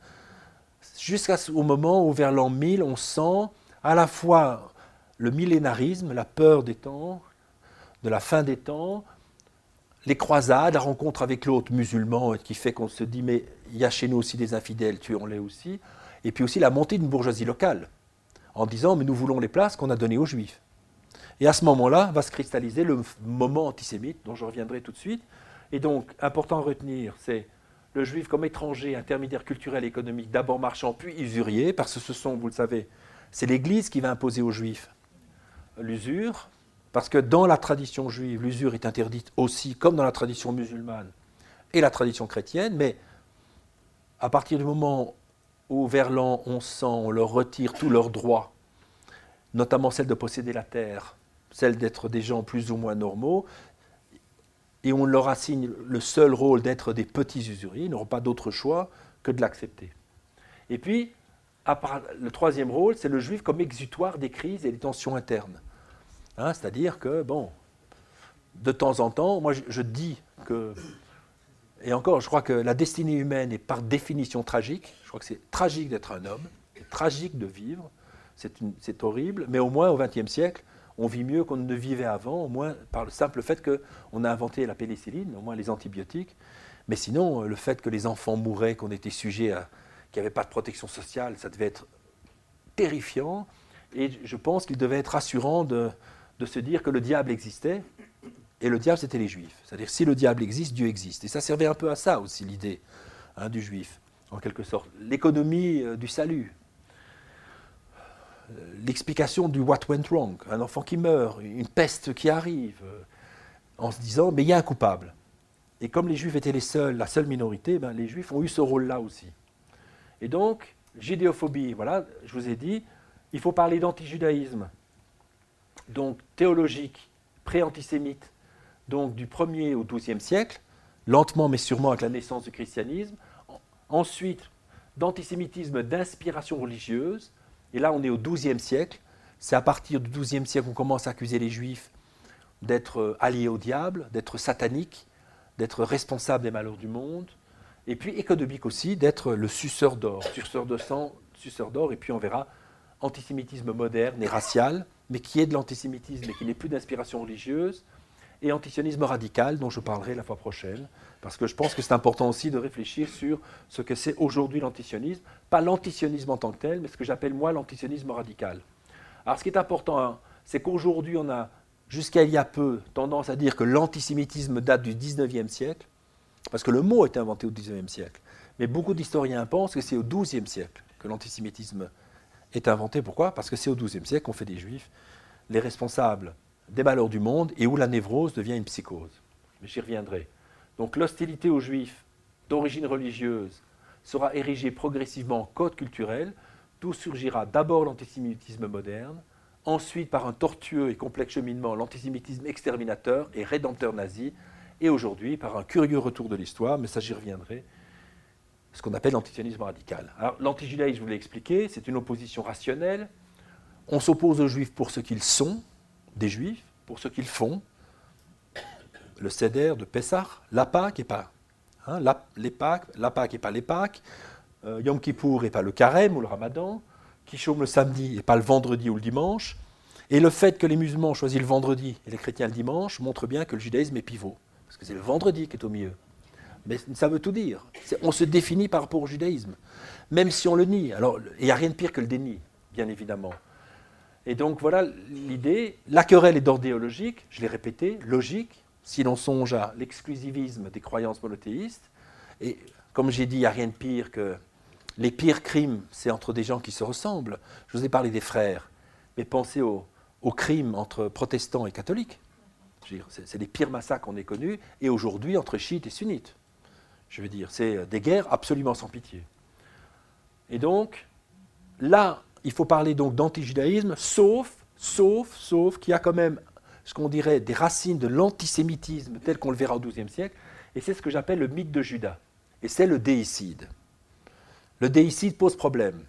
Jusqu'au moment où vers l'an 1000, on sent à la fois le millénarisme, la peur des temps, de la fin des temps, les croisades, la rencontre avec l'autre musulman qui fait qu'on se dit mais il y a chez nous aussi des infidèles, tuons-les aussi. Et puis aussi la montée d'une bourgeoisie locale en disant mais nous voulons les places qu'on a données aux juifs. Et à ce moment-là va se cristalliser le moment antisémite dont je reviendrai tout de suite. Et donc important à retenir, c'est le juif comme étranger, intermédiaire culturel et économique, d'abord marchand puis usurier, parce que ce sont, vous le savez, c'est l'Église qui va imposer aux juifs l'usure, parce que dans la tradition juive, l'usure est interdite aussi, comme dans la tradition musulmane et la tradition chrétienne, mais à partir du moment où vers l'an 1100, on leur retire tous leurs droits, notamment celle de posséder la terre, celle d'être des gens plus ou moins normaux, et on leur assigne le seul rôle d'être des petits usuriers, ils n'auront pas d'autre choix que de l'accepter. Et puis, le troisième rôle, c'est le juif comme exutoire des crises et des tensions internes. Hein, c'est-à-dire que, bon, de temps en temps, moi je, dis que, et encore, je crois que la destinée humaine est par définition tragique. Je crois que c'est tragique d'être un homme, c'est tragique de vivre, c'est horrible, mais au moins au XXe siècle, on vit mieux qu'on ne vivait avant, au moins par le simple fait qu'on a inventé la pénicilline, au moins les antibiotiques. Mais sinon, le fait que les enfants mouraient, qu'on était sujet à. qu'il n'y avait pas de protection sociale, ça devait être terrifiant. Et je pense qu'il devait être rassurant de se dire que le diable existait, et le diable, c'était les juifs. C'est-à-dire, si le diable existe, Dieu existe. Et ça servait un peu à ça aussi, l'idée hein, du juif, en quelque sorte. L'économie euh, du salut. Euh, l'explication du what went wrong. Un enfant qui meurt, une peste qui arrive, euh, en se disant, mais il y a un coupable. Et comme les juifs étaient les seuls, la seule minorité, ben, les juifs ont eu ce rôle-là aussi. Et donc, judéophobie, voilà, je vous ai dit, il faut parler d'antijudaïsme donc théologique, pré-antisémite, donc du 1er au 12e siècle, lentement mais sûrement avec la naissance du christianisme. Ensuite, d'antisémitisme d'inspiration religieuse, et là on est au 12e siècle. C'est à partir du 12e siècle qu'on commence à accuser les juifs d'être euh, alliés au diable, d'être sataniques, d'être responsables des malheurs du monde, et puis économique aussi, d'être le suceur d'or, suceur de sang, suceur d'or, et puis on verra antisémitisme moderne et racial, mais qui est de l'antisémitisme et qui n'est plus d'inspiration religieuse, et antisionisme radical, dont je parlerai la fois prochaine, parce que je pense que c'est important aussi de réfléchir sur ce que c'est aujourd'hui l'antisionisme, pas l'antisionisme en tant que tel, mais ce que j'appelle moi l'antisionisme radical. Alors ce qui est important, hein, c'est qu'aujourd'hui on a, jusqu'à il y a peu, tendance à dire que l'antisémitisme date du 19e siècle, parce que le mot a été inventé au 19e siècle. Mais beaucoup d'historiens pensent que c'est au 12e siècle que l'antisémitisme est inventé. Pourquoi? Parce que c'est au 12e siècle qu'on fait des juifs les responsables des malheurs du monde et où la névrose devient une psychose. Mais j'y reviendrai. Donc l'hostilité aux juifs d'origine religieuse sera érigée progressivement en code culturel, d'où surgira d'abord l'antisémitisme moderne, ensuite par un tortueux et complexe cheminement l'antisémitisme exterminateur et rédempteur nazi, et aujourd'hui par un curieux retour de l'histoire, mais ça j'y reviendrai, ce qu'on appelle l'antisionisme radical. Alors l'antijudaïsme, je vous l'ai expliqué, c'est une opposition rationnelle. On s'oppose aux juifs pour ce qu'ils sont, des juifs, pour ce qu'ils font. Le Seder de Pessah, la Pâque et pas hein, la, Pâque et pas les euh, Yom Kippour et pas le Carême ou le Ramadan, Kishom le samedi et pas le vendredi ou le dimanche. Et le fait que les musulmans ont choisi le vendredi et les chrétiens le dimanche montre bien que le judaïsme est pivot. Parce que c'est le vendredi qui est au milieu. Mais ça veut tout dire. On se définit par rapport au judaïsme, même si on le nie. Alors, il n'y a rien de pire que le déni, bien évidemment. Et donc voilà l'idée. La querelle est d'ordéologique, je l'ai répété, logique, si l'on songe à l'exclusivisme des croyances monothéistes. Et comme j'ai dit, il n'y a rien de pire que les pires crimes, c'est entre des gens qui se ressemblent. Je vous ai parlé des frères, mais pensez aux, aux crimes entre protestants et catholiques. C'est les pires massacres qu'on ait connus, et aujourd'hui entre chiites et sunnites. Je veux dire, c'est des guerres absolument sans pitié. Et donc, là, il faut parler donc d'antijudaïsme, sauf, sauf, sauf qu'il a quand même ce qu'on dirait des racines de l'antisémitisme tel qu'on le verra au XIIe siècle, et c'est ce que j'appelle le mythe de Judas. Et c'est le déicide. Le déicide pose problème.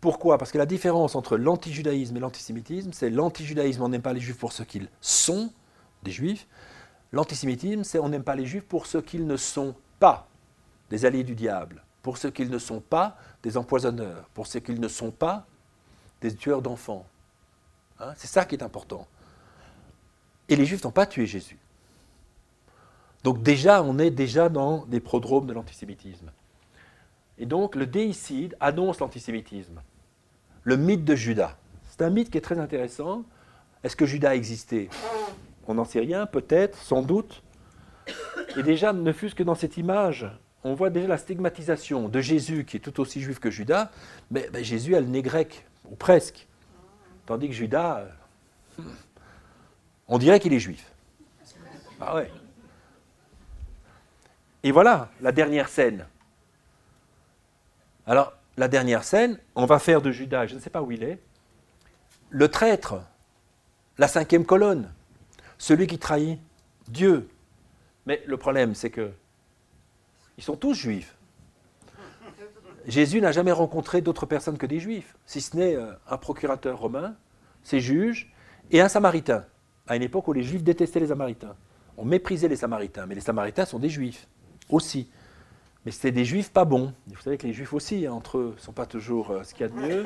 Pourquoi? Parce que la différence entre l'antijudaïsme et l'antisémitisme, c'est l'antijudaïsme, on n'aime pas les juifs pour ce qu'ils sont, des juifs. L'antisémitisme, c'est on n'aime pas les juifs pour ce qu'ils ne sont pas, des alliés du diable, pour ce qu'ils ne sont pas, des empoisonneurs, pour ce qu'ils ne sont pas, des tueurs d'enfants. Hein, c'est ça qui est important. Et les juifs n'ont pas tué Jésus. Donc déjà, on est déjà dans des prodromes de l'antisémitisme. Et donc le déicide annonce l'antisémitisme. Le mythe de Judas. C'est un mythe qui est très intéressant. Est-ce que Judas existait On n'en sait rien, peut-être, sans doute. Et déjà, ne fût-ce que dans cette image, on voit déjà la stigmatisation de Jésus, qui est tout aussi juif que Judas, mais Jésus a le nez grec, ou presque. Tandis que Judas, euh, on dirait qu'il est juif. Ah ouais. Et voilà la dernière scène. Alors, la dernière scène, on va faire de Judas, je ne sais pas où il est, le traître, la cinquième colonne, celui qui trahit Dieu. Mais le problème, c'est que ils sont tous juifs. Jésus n'a jamais rencontré d'autres personnes que des juifs, si ce n'est euh, un procurateur romain, ses juges, et un samaritain, à une époque où les juifs détestaient les samaritains. On méprisait les samaritains, mais les samaritains sont des juifs aussi. Mais c'était des juifs pas bons. Vous savez que les juifs aussi, hein, entre eux, ne sont pas toujours euh, ce qu'il y a de mieux.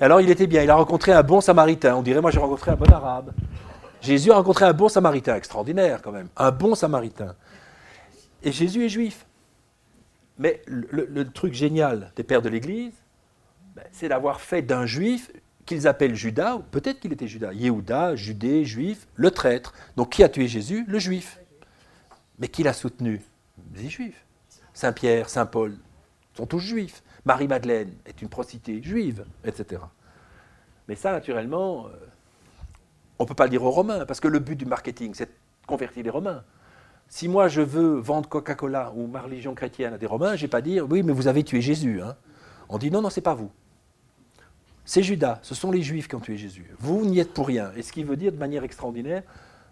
Alors il était bien, il a rencontré un bon samaritain. On dirait, moi j'ai rencontré un bon arabe. Jésus a rencontré un bon samaritain, extraordinaire quand même, un bon samaritain. Et Jésus est juif. Mais le, truc génial des pères de l'Église, ben, c'est d'avoir fait d'un juif qu'ils appellent Judas, ou peut-être qu'il était Judas, Yehuda, Judée, juif, le traître. Donc qui a tué Jésus? Le juif. Mais qui l'a soutenu? Les juifs. Saint Pierre, Saint Paul sont tous juifs. Marie-Madeleine est une prostituée juive, etc. Mais ça, naturellement, euh, on ne peut pas le dire aux Romains, parce que le but du marketing, c'est de convertir les Romains. Si moi je veux vendre Coca-Cola ou ma religion chrétienne à des Romains, je vais pas dire oui, mais vous avez tué Jésus. Hein. On dit non, non, c'est pas vous. C'est Judas, ce sont les Juifs qui ont tué Jésus. Vous n'y êtes pour rien. Et ce qui veut dire de manière extraordinaire,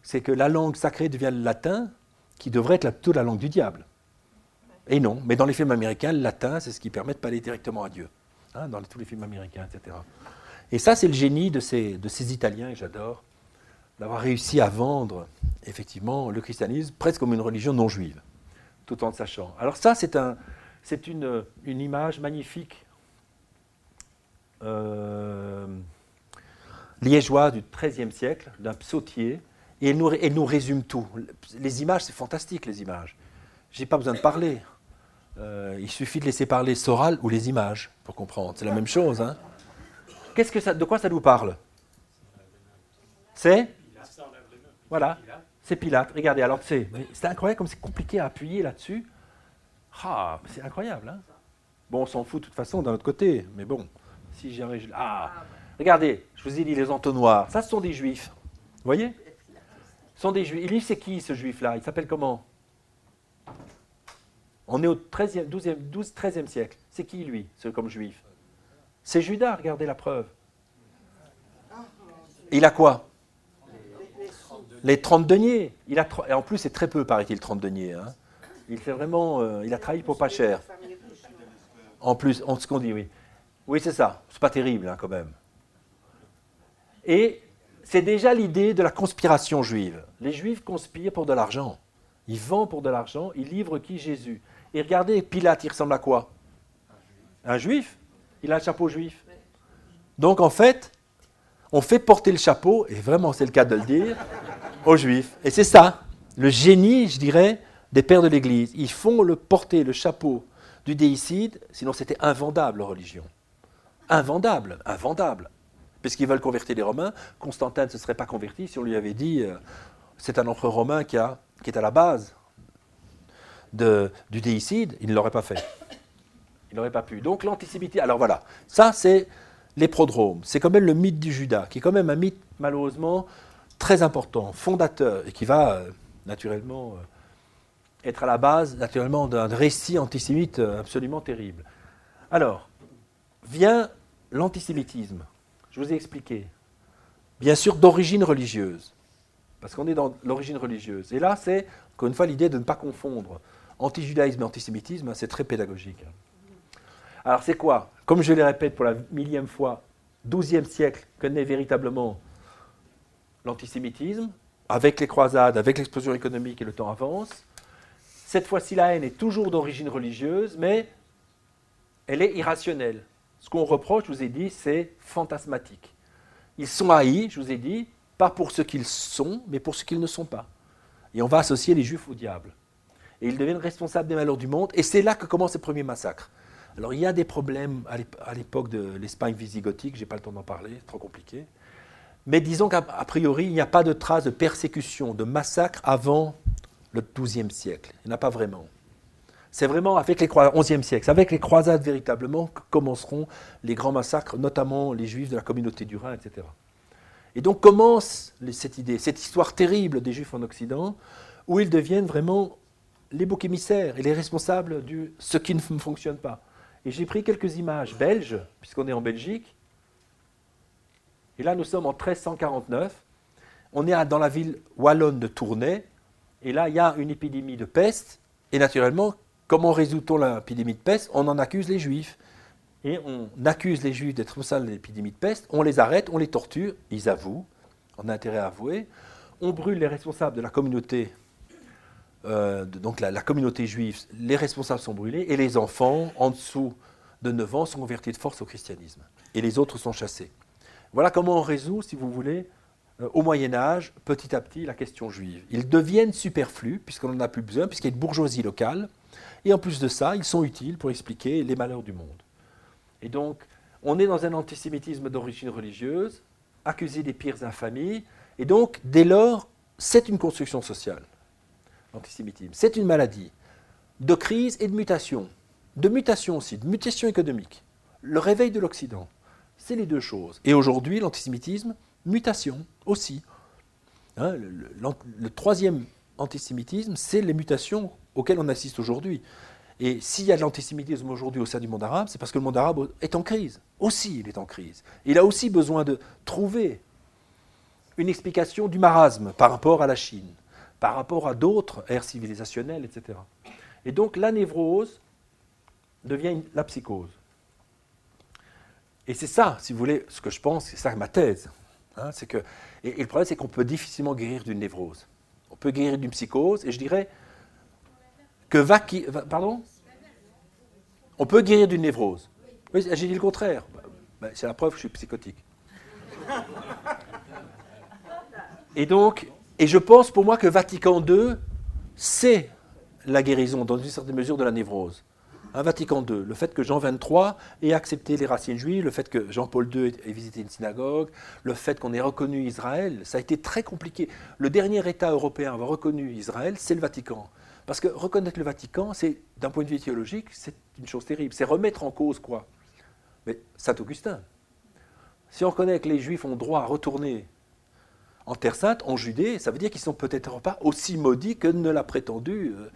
c'est que la langue sacrée devient le latin, qui devrait être plutôt la langue du diable. Et non, mais dans les films américains, le latin, c'est ce qui permet de parler directement à Dieu. Hein, dans tous les films américains, etc. Et ça, c'est le génie de ces, de ces Italiens, et j'adore, d'avoir réussi à vendre effectivement le christianisme presque comme une religion non juive, tout en le sachant. Alors ça, c'est un, une, une, image magnifique euh, liégeoise du XIIIe siècle, d'un psautier, Et elle nous, elle nous résume tout. Les images, c'est fantastique, les images. J'ai pas besoin de parler. Euh, il suffit de laisser parler Soral ou les images pour comprendre. C'est la même chose. Hein. Qu'est-ce que ça, de quoi ça nous parle? C'est? Voilà, c'est Pilate. Regardez, alors c'est, c'est incroyable comme c'est compliqué à appuyer là-dessus. Ah, c'est incroyable. Hein bon, on s'en fout de toute façon d'un autre côté, mais bon, si j'arrive. Ah, regardez, je vous ai dit les entonnoirs. Ça, ce sont des juifs. Vous voyez? Ce sont des juifs. Il c'est qui ce juif-là? Il s'appelle comment? On est au 13e, 12e, 12, 13e siècle. C'est qui lui, ce comme juif? C'est Judas, regardez la preuve. Il a quoi? Les 30 deniers. Il a, et en plus, c'est très peu, paraît-il, 30 deniers. Hein. Il fait vraiment, euh, il a trahi pour pas cher. En plus, on ce qu'on dit, oui. Oui, c'est ça. C'est pas terrible, hein, quand même. Et c'est déjà l'idée de la conspiration juive. Les juifs conspirent pour de l'argent. Ils vendent pour de l'argent, ils livrent qui? Jésus. Et regardez, Pilate, il ressemble à quoi? Un juif. Il a un chapeau juif. Donc en fait, on fait porter le chapeau, et vraiment c'est le cas de le dire, aux juifs. Et c'est ça, le génie, je dirais, des pères de l'Église. Ils font le porter le chapeau du déicide, sinon c'était invendable leur religion. Invendable, invendable. Puisqu'ils veulent convertir les Romains, Constantin ne se serait pas converti si on lui avait dit euh, c'est un empereur romain qui, est à la base du déicide, il ne l'aurait pas fait. Il n'aurait pas pu. Donc l'antisémitisme, alors voilà, ça c'est les prodromes. C'est quand même le mythe du Judas, qui est quand même un mythe malheureusement très important, fondateur, et qui va euh, naturellement euh, être à la base, naturellement, d'un récit antisémite euh, absolument terrible. Alors, vient l'antisémitisme. Je vous ai expliqué. Bien sûr, d'origine religieuse. Parce qu'on est dans l'origine religieuse. Et là, c'est, encore une fois, l'idée de ne pas confondre anti-judaïsme et antisémitisme. C'est très pédagogique. Alors, c'est quoi? Comme je le répète pour la millième fois, 12e siècle que naît véritablement l'antisémitisme, avec les croisades, avec l'explosion économique et le temps avance. Cette fois-ci, la haine est toujours d'origine religieuse, mais elle est irrationnelle. Ce qu'on reproche, je vous ai dit, c'est fantasmatique. Ils sont haïs, je vous ai dit, pas pour ce qu'ils sont, mais pour ce qu'ils ne sont pas. Et on va associer les juifs au diable. Et ils deviennent responsables des malheurs du monde, et c'est là que commencent les premiers massacres. Alors il y a des problèmes à l'époque de l'Espagne visigothique, je n'ai pas le temps d'en parler, c'est trop compliqué. Mais disons qu'à priori, il n'y a pas de traces de persécution, de massacre avant le XIIe siècle. Il n'y en a pas vraiment. C'est vraiment avec les XIe siècle, avec les croisades véritablement que commenceront les grands massacres, notamment les juifs de la communauté du Rhin, etc. Et donc commence cette idée, cette histoire terrible des juifs en Occident, où ils deviennent vraiment les boucs émissaires et les responsables de ce qui ne fonctionne pas. Et j'ai pris quelques images belges, puisqu'on est en Belgique. Et là, nous sommes en 1349. On est dans la ville wallonne de Tournai, et là, il y a une épidémie de peste. Et naturellement, comment résout-on l'épidémie de peste? On en accuse les juifs. Et on accuse les juifs d'être responsables de l'épidémie de peste. On les arrête, on les torture. Ils avouent. On a intérêt à avouer. On brûle les responsables de la communauté. Euh, donc la, communauté juive, les responsables sont brûlés et les enfants en dessous de 9 ans sont convertis de force au christianisme. Et les autres sont chassés. Voilà comment on résout, si vous voulez, euh, au Moyen Âge, petit à petit, la question juive. Ils deviennent superflus, puisqu'on n'en a plus besoin, puisqu'il y a une bourgeoisie locale, et en plus de ça, ils sont utiles pour expliquer les malheurs du monde. Et donc, on est dans un antisémitisme d'origine religieuse, accusé des pires infamies, et donc, dès lors, c'est une construction sociale, C'est une maladie de crise et de mutation, de mutation aussi, de mutation économique. Le réveil de l'Occident, c'est les deux choses. Et aujourd'hui, l'antisémitisme, mutation aussi. Hein, le, troisième antisémitisme, c'est les mutations auxquelles on assiste aujourd'hui. Et s'il y a de l'antisémitisme aujourd'hui au sein du monde arabe, c'est parce que le monde arabe est en crise. Aussi, il est en crise. Il a aussi besoin de trouver une explication du marasme par rapport à la Chine, par rapport à d'autres ères civilisationnelles, etc. Et donc la névrose devient la psychose. Et c'est ça, si vous voulez, ce que je pense, c'est ça ma thèse. Hein, et, le problème, c'est qu'on peut difficilement guérir d'une névrose. On peut guérir d'une psychose, et je dirais que va qui. Pardon? On peut guérir d'une névrose. Oui, j'ai dit le contraire. Ben, c'est la preuve que je suis psychotique. Et donc, Et je pense pour moi que Vatican II, c'est la guérison, dans une certaine mesure, de la névrose. Un Vatican II, le fait que Jean XXIII ait accepté les racines juives, le fait que Jean-Paul II ait visité une synagogue, le fait qu'on ait reconnu Israël, ça a été très compliqué. Le dernier État européen à avoir reconnu Israël, c'est le Vatican. Parce que reconnaître le Vatican, c'est, d'un point de vue théologique, c'est une chose terrible. C'est remettre en cause quoi? Mais Saint-Augustin. Si on reconnaît que les Juifs ont droit à retourner en Terre Sainte, en Judée, ça veut dire qu'ils sont peut-être pas aussi maudits que ne l'a prétendu, euh,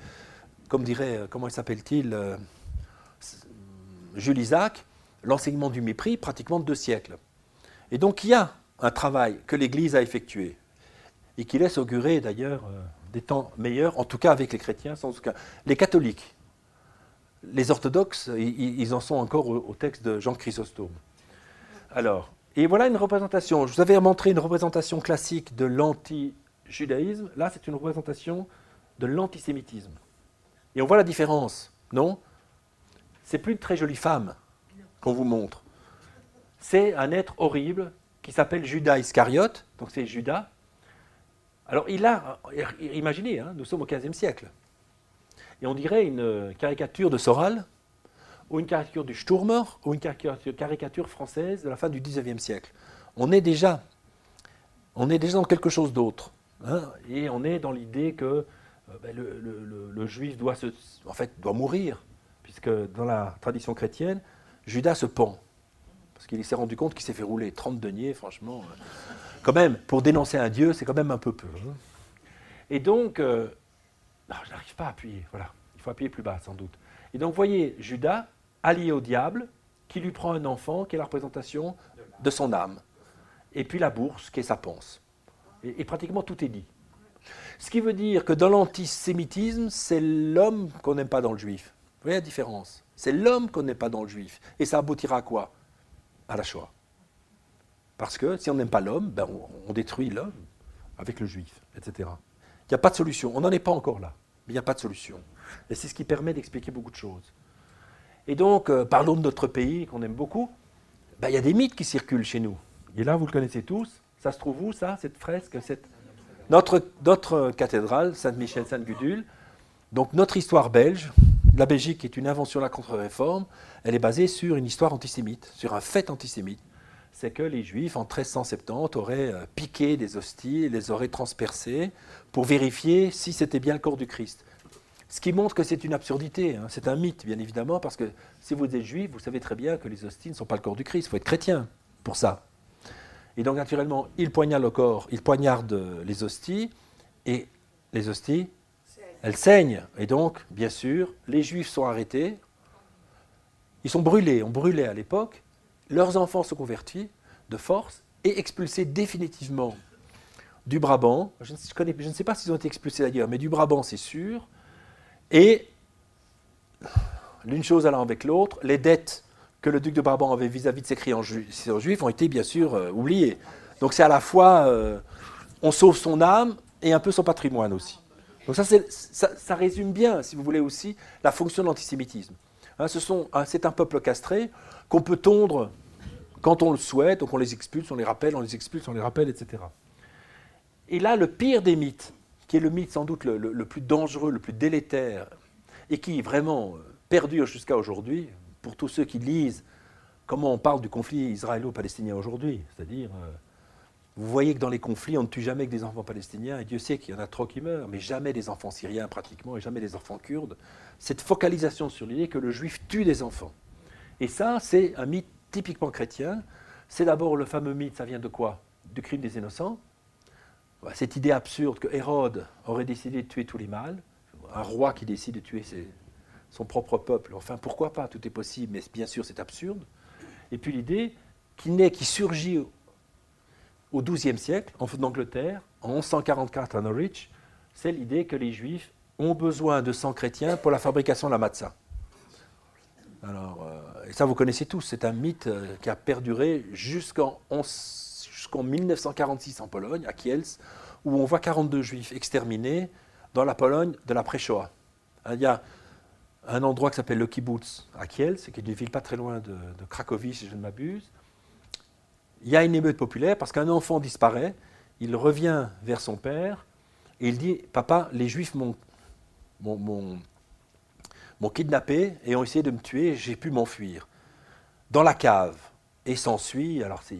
comme dirait, euh, comment s'appelle-t-il, euh, Jules Isaac, l'enseignement du mépris, pratiquement de deux siècles. Et donc il y a un travail que l'Église a effectué, et qui laisse augurer d'ailleurs des temps meilleurs, en tout cas avec les chrétiens, sans aucun. Les catholiques, les orthodoxes, ils, en sont encore au texte de Jean Chrysostome. Alors, et voilà une représentation. Je vous avais montré une représentation classique de l'anti-judaïsme. Là, c'est une représentation de l'antisémitisme. Et on voit la différence, non? C'est plus une très jolie femme qu'on vous montre. C'est un être horrible qui s'appelle Judas Iscariote, donc c'est Judas. Alors il a, imaginez, hein, nous sommes au XVe siècle, et on dirait une caricature de Soral, ou une caricature du Sturmer, ou une caricature française de la fin du XIXe siècle. On est déjà, dans quelque chose d'autre. Hein, et on est dans l'idée que euh, ben, le, juif doit, se, en fait, doit mourir, puisque dans la tradition chrétienne, Judas se pend. Parce qu'il s'est rendu compte qu'il s'est fait rouler 30 deniers, franchement. Euh, quand même, pour dénoncer un Dieu, c'est quand même un peu peu. Hein. Et donc, euh, je n'arrive pas à appuyer, voilà. Il faut appuyer plus bas, sans doute. Et donc, voyez, Judas, allié au diable, qui lui prend un enfant, qui est la représentation de son âme. Et puis la bourse, qui est sa panse. Et, pratiquement tout est dit. Ce qui veut dire que dans l'antisémitisme, c'est l'homme qu'on n'aime pas dans le juif. Vous voyez la différence? C'est l'homme qu'on n'aime pas dans le juif. Et ça aboutira à quoi? À la Shoah. Parce que si on n'aime pas l'homme, ben on, détruit l'homme avec le juif, etc. Il n'y a pas de solution. On n'en est pas encore là. Mais il n'y a pas de solution. Et c'est ce qui permet d'expliquer beaucoup de choses. Et donc, euh, parlons de notre pays qu'on aime beaucoup. Ben, il y a des mythes qui circulent chez nous. Et là, vous le connaissez tous. Ça se trouve où, ça, cette fresque cette... Notre, cathédrale, Sainte-Michel, Sainte-Gudule. Donc, notre histoire belge, la Belgique est une invention de la contre-réforme, elle est basée sur une histoire antisémite, sur un fait antisémite. C'est que les Juifs, en 1370, auraient euh, piqué des hosties les auraient transpercés pour vérifier si c'était bien le corps du Christ. Ce qui montre que c'est une absurdité, hein. c'est un mythe, bien évidemment, parce que si vous êtes juif, vous savez très bien que les hosties ne sont pas le corps du Christ, il faut être chrétien pour ça. Et donc, naturellement, il poignarde le corps, il poignarde les hosties, et les hosties, elles saignent. Et donc, bien sûr, les juifs sont arrêtés, ils sont brûlés, on brûlait à l'époque, leurs enfants sont convertis de force et expulsés définitivement du Brabant. Je ne, connais, je ne sais pas s'ils ont été expulsés d'ailleurs, mais du Brabant, c'est sûr. Et l'une chose allant avec l'autre, les dettes que le duc de Brabant avait vis-à-vis de ses clients juifs ont été bien sûr euh, oubliées. Donc c'est à la fois, euh, on sauve son âme et un peu son patrimoine aussi. Donc ça, ça, résume bien, si vous voulez aussi, la fonction de l'antisémitisme. Hein, c'est un peuple castré qu'on peut tondre quand on le souhaite, donc on les expulse, on les rappelle, on les expulse, on les rappelle, etc. Et là, le pire des mythes, qui est le mythe sans doute le, plus dangereux, le plus délétère, et qui vraiment euh, perdure jusqu'à aujourd'hui, pour tous ceux qui lisent comment on parle du conflit israélo-palestinien aujourd'hui. C'est-à-dire, euh, vous voyez que dans les conflits, on ne tue jamais que des enfants palestiniens, et Dieu sait qu'il y en a trop qui meurent, mais jamais des enfants syriens pratiquement, et jamais des enfants kurdes. Cette focalisation sur l'idée que le juif tue des enfants. Et ça, c'est un mythe typiquement chrétien. C'est d'abord le fameux mythe, ça vient de quoi? Du crime des innocents. Cette idée absurde que Hérode aurait décidé de tuer tous les mâles, un roi qui décide de tuer son propre peuple, enfin pourquoi pas, tout est possible, mais bien sûr c'est absurde. Et puis l'idée qui naît, qui surgit au XIIe siècle, en Angleterre, en 1144 à Norwich, c'est l'idée que les juifs ont besoin de sang chrétien pour la fabrication de la matzah. Alors, euh, et ça vous connaissez tous, c'est un mythe euh, qui a perduré jusqu'en 11 jusqu'en 1946 en Pologne, à Kielce, où on voit 42 juifs exterminés dans la Pologne de la shoah Il y a un endroit qui s'appelle le kibbutz à Kielce, qui est une ville pas très loin de, Cracovie, si je ne m'abuse. Il y a une émeute populaire parce qu'un enfant disparaît, il revient vers son père Et il dit, papa, les juifs m'ont, kidnappé et ont essayé de me tuer, j'ai pu m'enfuir. Dans la cave. Et s'ensuit, alors c'est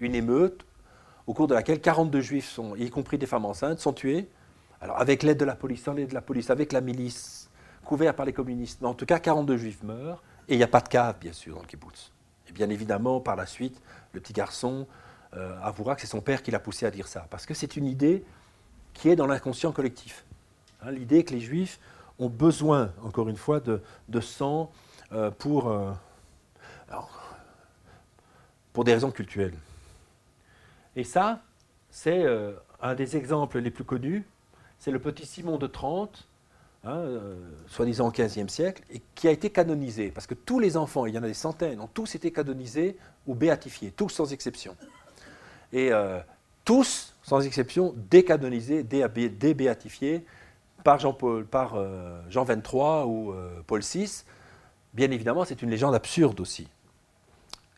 une émeute, au cours de laquelle 42 juifs, sont, y compris des femmes enceintes, sont tués. Alors avec l'aide de la police, sans l'aide de la police, avec la milice, couverts par les communistes. Mais en tout cas, 42 juifs meurent. Et il n'y a pas de cave, bien sûr, dans le kibbutz. Et bien évidemment, par la suite, le petit garçon euh, avouera que c'est son père qui l'a poussé à dire ça. Parce que c'est une idée qui est dans l'inconscient collectif. Hein, l'idée que les juifs ont besoin, encore une fois, de, sang euh, euh, pour des raisons culturelles. Et ça, c'est un des exemples les plus connus. C'est le petit Simon de Trente, Hein, euh, soi-disant au XVe siècle, qui a été canonisé, parce que tous les enfants, il y en a des centaines, ont tous été canonisés ou béatifiés, tous sans exception. Et euh, tous, sans exception, décanonisés, débéatifiés par Jean-Paul, par euh, Jean 23 ou Paul VI. Bien évidemment, c'est une légende absurde aussi.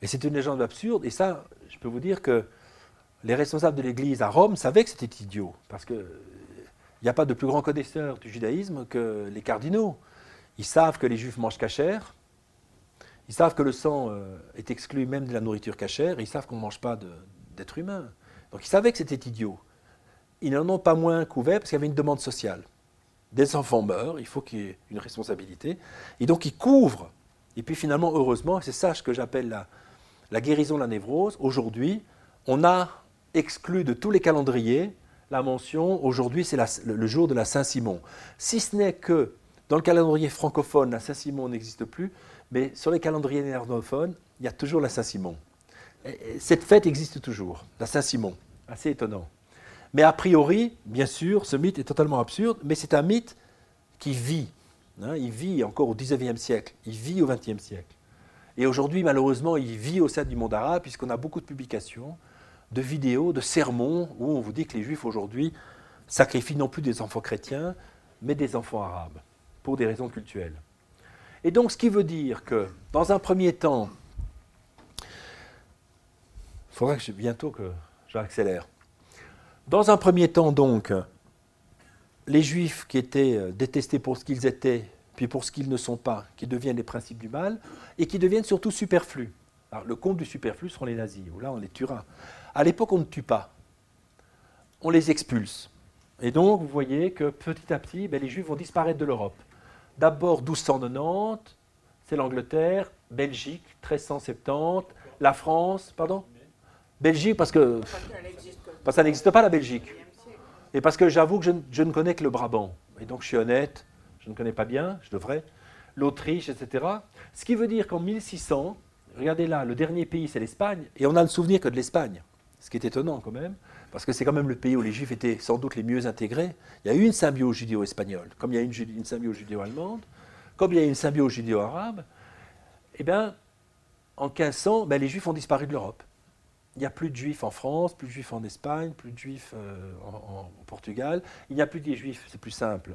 Et c'est une légende absurde, et ça, je peux vous dire que les responsables de l'Église à Rome savaient que c'était idiot, parce que il n'y a pas de plus grand connaisseur du judaïsme que les cardinaux. Ils savent que les juifs mangent cachère, ils savent que le sang euh, est exclu même de la nourriture cachère, ils savent qu'on ne mange pas d'êtres humains. Donc ils savaient que c'était idiot. Ils n'en ont pas moins couvert parce qu'il y avait une demande sociale. Des enfants meurent, il faut qu'il y ait une responsabilité. Et donc ils couvrent. Et puis finalement, heureusement, c'est ça ce que j'appelle la, la guérison de la névrose, aujourd'hui, on a exclu de tous les calendriers la mention, aujourd'hui c'est le jour de la Saint-Simon. Si ce n'est que dans le calendrier francophone, la Saint-Simon n'existe plus, mais sur les calendriers néerlandophones, il y a toujours la Saint-Simon. Cette fête existe toujours, la Saint-Simon. Assez étonnant. Mais a priori, bien sûr, ce mythe est totalement absurde, mais c'est un mythe qui vit. Hein. il vit encore au XIXe siècle, il vit au XXe siècle. Et aujourd'hui, malheureusement, il vit au sein du monde arabe, puisqu'on a beaucoup de publications de vidéos, de sermons, où on vous dit que les juifs aujourd'hui sacrifient non plus des enfants chrétiens, mais des enfants arabes, pour des raisons culturelles. Et donc ce qui veut dire que, dans un premier temps, il faudra que je, bientôt que j'accélère. Dans un premier temps, donc, les juifs qui étaient euh, détestés pour ce qu'ils étaient, puis pour ce qu'ils ne sont pas, qui deviennent les principes du mal, et qui deviennent surtout superflus. Alors, le compte du superflu seront les nazis, où là on les tuera. À l'époque, on ne tue pas. On les expulse. Et donc, vous voyez que petit à petit, ben, les Juifs vont disparaître de l'Europe. D'abord 1290, c'est l'Angleterre, Belgique, 1370, la France, pardon? Belgique, parce que, parce ça n'existe pas la Belgique. Et parce que j'avoue que je, je, ne connais que le Brabant. Et donc je suis honnête, je ne connais pas bien, je devrais. L'Autriche, etc. Ce qui veut dire qu'en 1600, regardez là, le dernier pays c'est l'Espagne, et on a le souvenir que de l'Espagne ce qui est étonnant quand même, parce que c'est quand même le pays où les juifs étaient sans doute les mieux intégrés. Il y a eu une symbiose judéo-espagnole, comme il y a une, une symbiose judéo-allemande, comme il y a eu une symbiose judéo-arabe. Eh bien, en 1500, ben, les juifs ont disparu de l'Europe. Il n'y a plus de juifs en France, plus de juifs en Espagne, plus de juifs euh, en, Portugal. Il n'y a plus de juifs, c'est plus simple,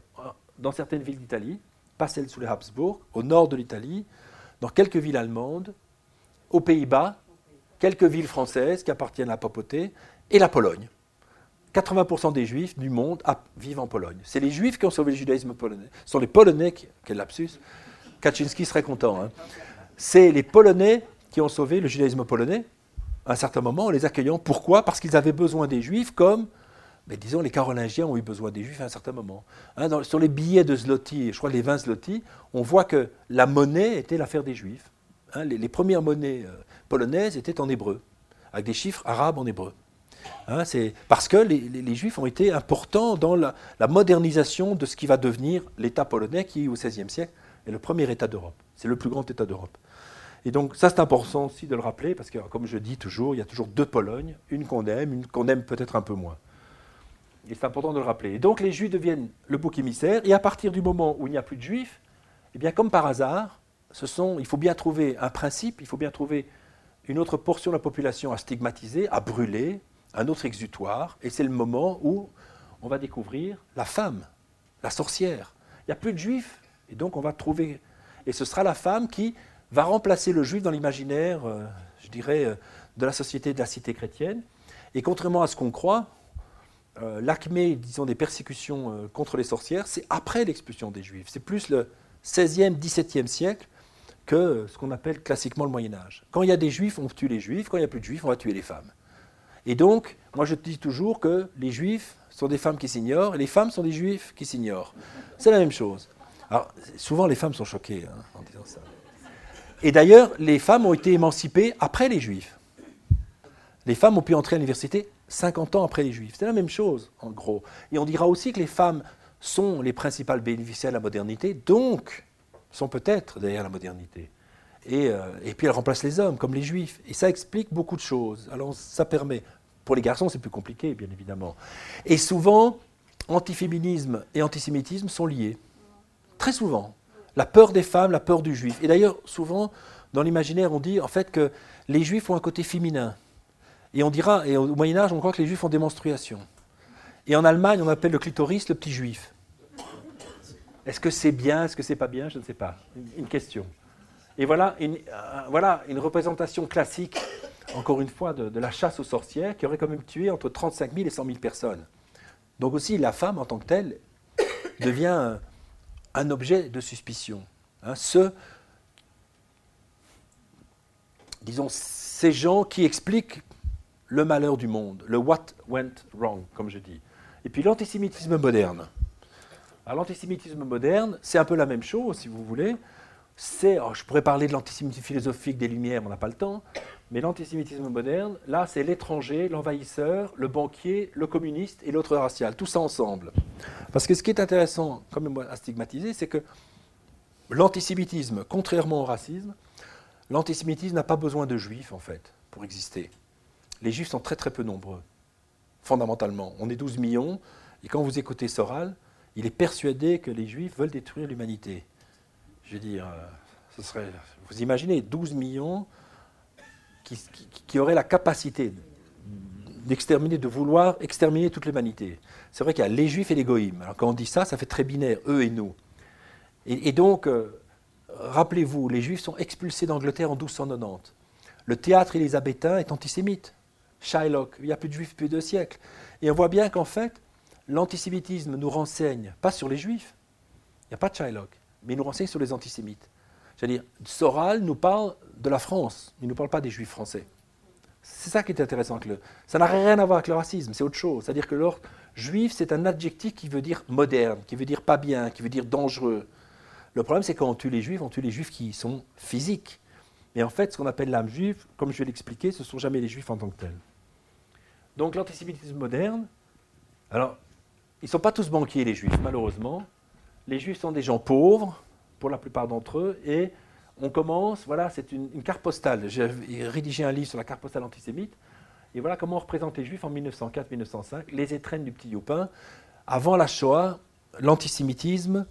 dans certaines villes d'Italie, pas celles sous les Habsbourg, au nord de l'Italie, dans quelques villes allemandes, aux Pays-Bas, quelques villes françaises qui appartiennent à la papauté et la Pologne. 80% des juifs du monde vivent en Pologne. C'est les juifs qui ont sauvé le judaïsme polonais. Ce sont les Polonais qui. Quel lapsus Kaczynski serait content. Hein. C'est les Polonais qui ont sauvé le judaïsme polonais à un certain moment en les accueillant. Pourquoi? Parce qu'ils avaient besoin des juifs comme, ben, disons, les Carolingiens ont eu besoin des juifs à un certain moment. Hein, sur les billets de zloty, je crois les 20 zloty, on voit que la monnaie était l'affaire des juifs. Hein, les, premières monnaies euh, polonaises étaient en hébreu, avec des chiffres arabes en hébreu. Hein, c'est parce que les, Juifs ont été importants dans la, modernisation de ce qui va devenir l'État polonais, qui au XVIe siècle est le premier État d'Europe. C'est le plus grand État d'Europe. Et donc ça c'est important aussi de le rappeler, parce que comme je dis toujours, il y a toujours deux Polognes, une qu'on aime, une qu'on aime peut-être un peu moins. Et c'est important de le rappeler. Et donc les Juifs deviennent le bouc émissaire, et à partir du moment où il n'y a plus de Juifs, eh bien comme par hasard, ce sont, il faut bien trouver un principe, il faut bien trouver une autre portion de la population à stigmatiser, à brûler, un autre exutoire, et c'est le moment où on va découvrir la femme, la sorcière. Il n'y a plus de juifs, et donc on va trouver, et ce sera la femme qui va remplacer le juif dans l'imaginaire, euh, je dirais, euh, de la société de la cité chrétienne. Et contrairement à ce qu'on croit, euh, l'acmé, disons, des persécutions contre les sorcières, c'est après l'expulsion des Juifs. C'est plus le 16e, 17e siècle que ce qu'on appelle classiquement le Moyen Âge. Quand il y a des Juifs, on tue les Juifs. Quand il n'y a plus de Juifs, on va tuer les femmes. Et donc, moi je dis toujours que les Juifs sont des femmes qui s'ignorent et les femmes sont des Juifs qui s'ignorent. C'est la même chose. Alors, souvent les femmes sont choquées hein, en disant ça. Et d'ailleurs, les femmes ont été émancipées après les Juifs. Les femmes ont pu entrer à l'université 50 ans après les Juifs. C'est la même chose, en gros. Et on dira aussi que les femmes sont les principales bénéficiaires de la modernité, donc sont peut-être derrière la modernité. Et, euh, puis elles remplacent les hommes, comme les juifs. Et ça explique beaucoup de choses. Alors ça permet. Pour les garçons, c'est plus compliqué, bien évidemment. Et souvent, antiféminisme et antisémitisme sont liés. Très souvent. La peur des femmes, la peur du juif. Et d'ailleurs, souvent, dans l'imaginaire, on dit en fait que les juifs ont un côté féminin. Et on dira, et au Moyen Âge, on croit que les juifs ont des. Et en Allemagne, on appelle le clitoris le petit juif. Est-ce que c'est bien, est-ce que c'est pas bien Je ne sais pas. Une, question. Et voilà une, euh, voilà une représentation classique, encore une fois, de, la chasse aux sorcières qui aurait quand même tué entre 35 000 et 100 000 personnes. Donc aussi, la femme en tant que telle devient un, objet de suspicion. Hein. ce, disons, ces gens qui expliquent le malheur du monde, le what went wrong, comme je dis. Et puis l'antisémitisme moderne. Alors l'antisémitisme moderne, c'est un peu la même chose, si vous voulez. Oh, je pourrais parler de l'antisémitisme philosophique des Lumières, on n'a pas le temps. Mais l'antisémitisme moderne, là, c'est l'étranger, l'envahisseur, le banquier, le communiste et l'autre racial, tout ça ensemble. Parce que ce qui est intéressant, quand même à stigmatiser, c'est que l'antisémitisme, contrairement au racisme, l'antisémitisme n'a pas besoin de juifs, en fait, pour exister. Les juifs sont très très peu nombreux, fondamentalement. On est 12 millions, et quand vous écoutez Soral, il est persuadé que les Juifs veulent détruire l'humanité. Je veux dire, euh, ce serait, vous imaginez 12 millions qui, auraient la capacité d'exterminer, de vouloir exterminer toute l'humanité. C'est vrai qu'il y a les Juifs et les Goïms. Alors quand on dit ça, ça fait très binaire, eux et nous. Et, donc, euh, rappelez-vous, les Juifs sont expulsés d'Angleterre en 1290. Le théâtre élisabétain est antisémite. Shylock, il n'y a plus de Juifs depuis deux siècles. Et on voit bien qu'en fait, l'antisémitisme nous renseigne, pas sur les juifs, il n'y a pas de Shylock, mais il nous renseigne sur les antisémites. C'est-à-dire, Soral nous parle de la France, il ne nous parle pas des juifs français. C'est ça qui est intéressant. le, ça n'a rien à voir avec le racisme, c'est autre chose. C'est-à-dire que l'ordre juif, c'est un adjectif qui veut dire moderne, qui veut dire pas bien, qui veut dire dangereux. Le problème, c'est quand on tue les juifs, on tue les juifs qui sont physiques. Mais en fait, ce qu'on appelle l'âme juive, comme je vais l'expliquer, ce ne sont jamais les juifs en tant que tels. Donc l'antisémitisme moderne, alors ils ne sont pas tous banquiers, les juifs, malheureusement. Les juifs sont des gens pauvres, pour la plupart d'entre eux, et on commence, voilà, c'est une, carte postale. J'ai rédigé un livre sur la carte postale antisémite, et voilà comment on représente les juifs en 1904-1905, les étrennes du petit Youpin. Avant la Shoah, l'antisémitisme